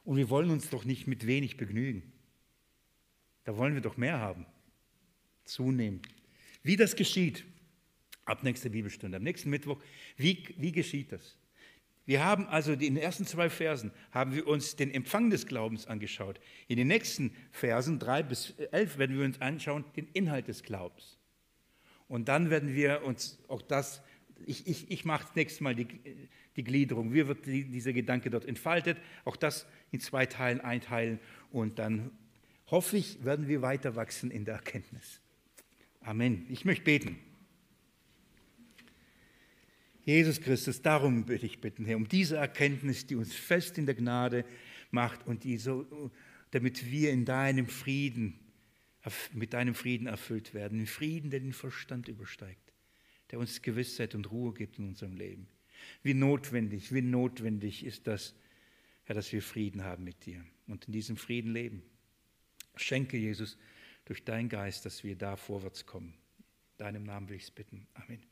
Speaker 1: Und wir wollen uns doch nicht mit wenig begnügen. Da wollen wir doch mehr haben zunehmen. Wie das geschieht, ab nächster Bibelstunde, am nächsten Mittwoch, wie, wie geschieht das? Wir haben also in den ersten zwei Versen haben wir uns den Empfang des Glaubens angeschaut. In den nächsten Versen, drei bis elf, werden wir uns anschauen, den Inhalt des Glaubens. Und dann werden wir uns auch das, ich, ich, ich mache nächstes Mal die, die Gliederung, wie wird die, dieser Gedanke dort entfaltet, auch das in zwei Teilen einteilen und dann hoffe ich, werden wir weiter wachsen in der Erkenntnis. Amen. Ich möchte beten. Jesus Christus, darum bitte ich bitten, Herr, um diese Erkenntnis, die uns fest in der Gnade macht und die so, damit wir in deinem Frieden, mit deinem Frieden erfüllt werden, einen Frieden, der den Verstand übersteigt, der uns Gewissheit und Ruhe gibt in unserem Leben. Wie notwendig, wie notwendig ist das, Herr, dass wir Frieden haben mit dir und in diesem Frieden leben. Schenke, Jesus, durch deinen Geist, dass wir da vorwärts kommen. In deinem Namen will ich es bitten. Amen.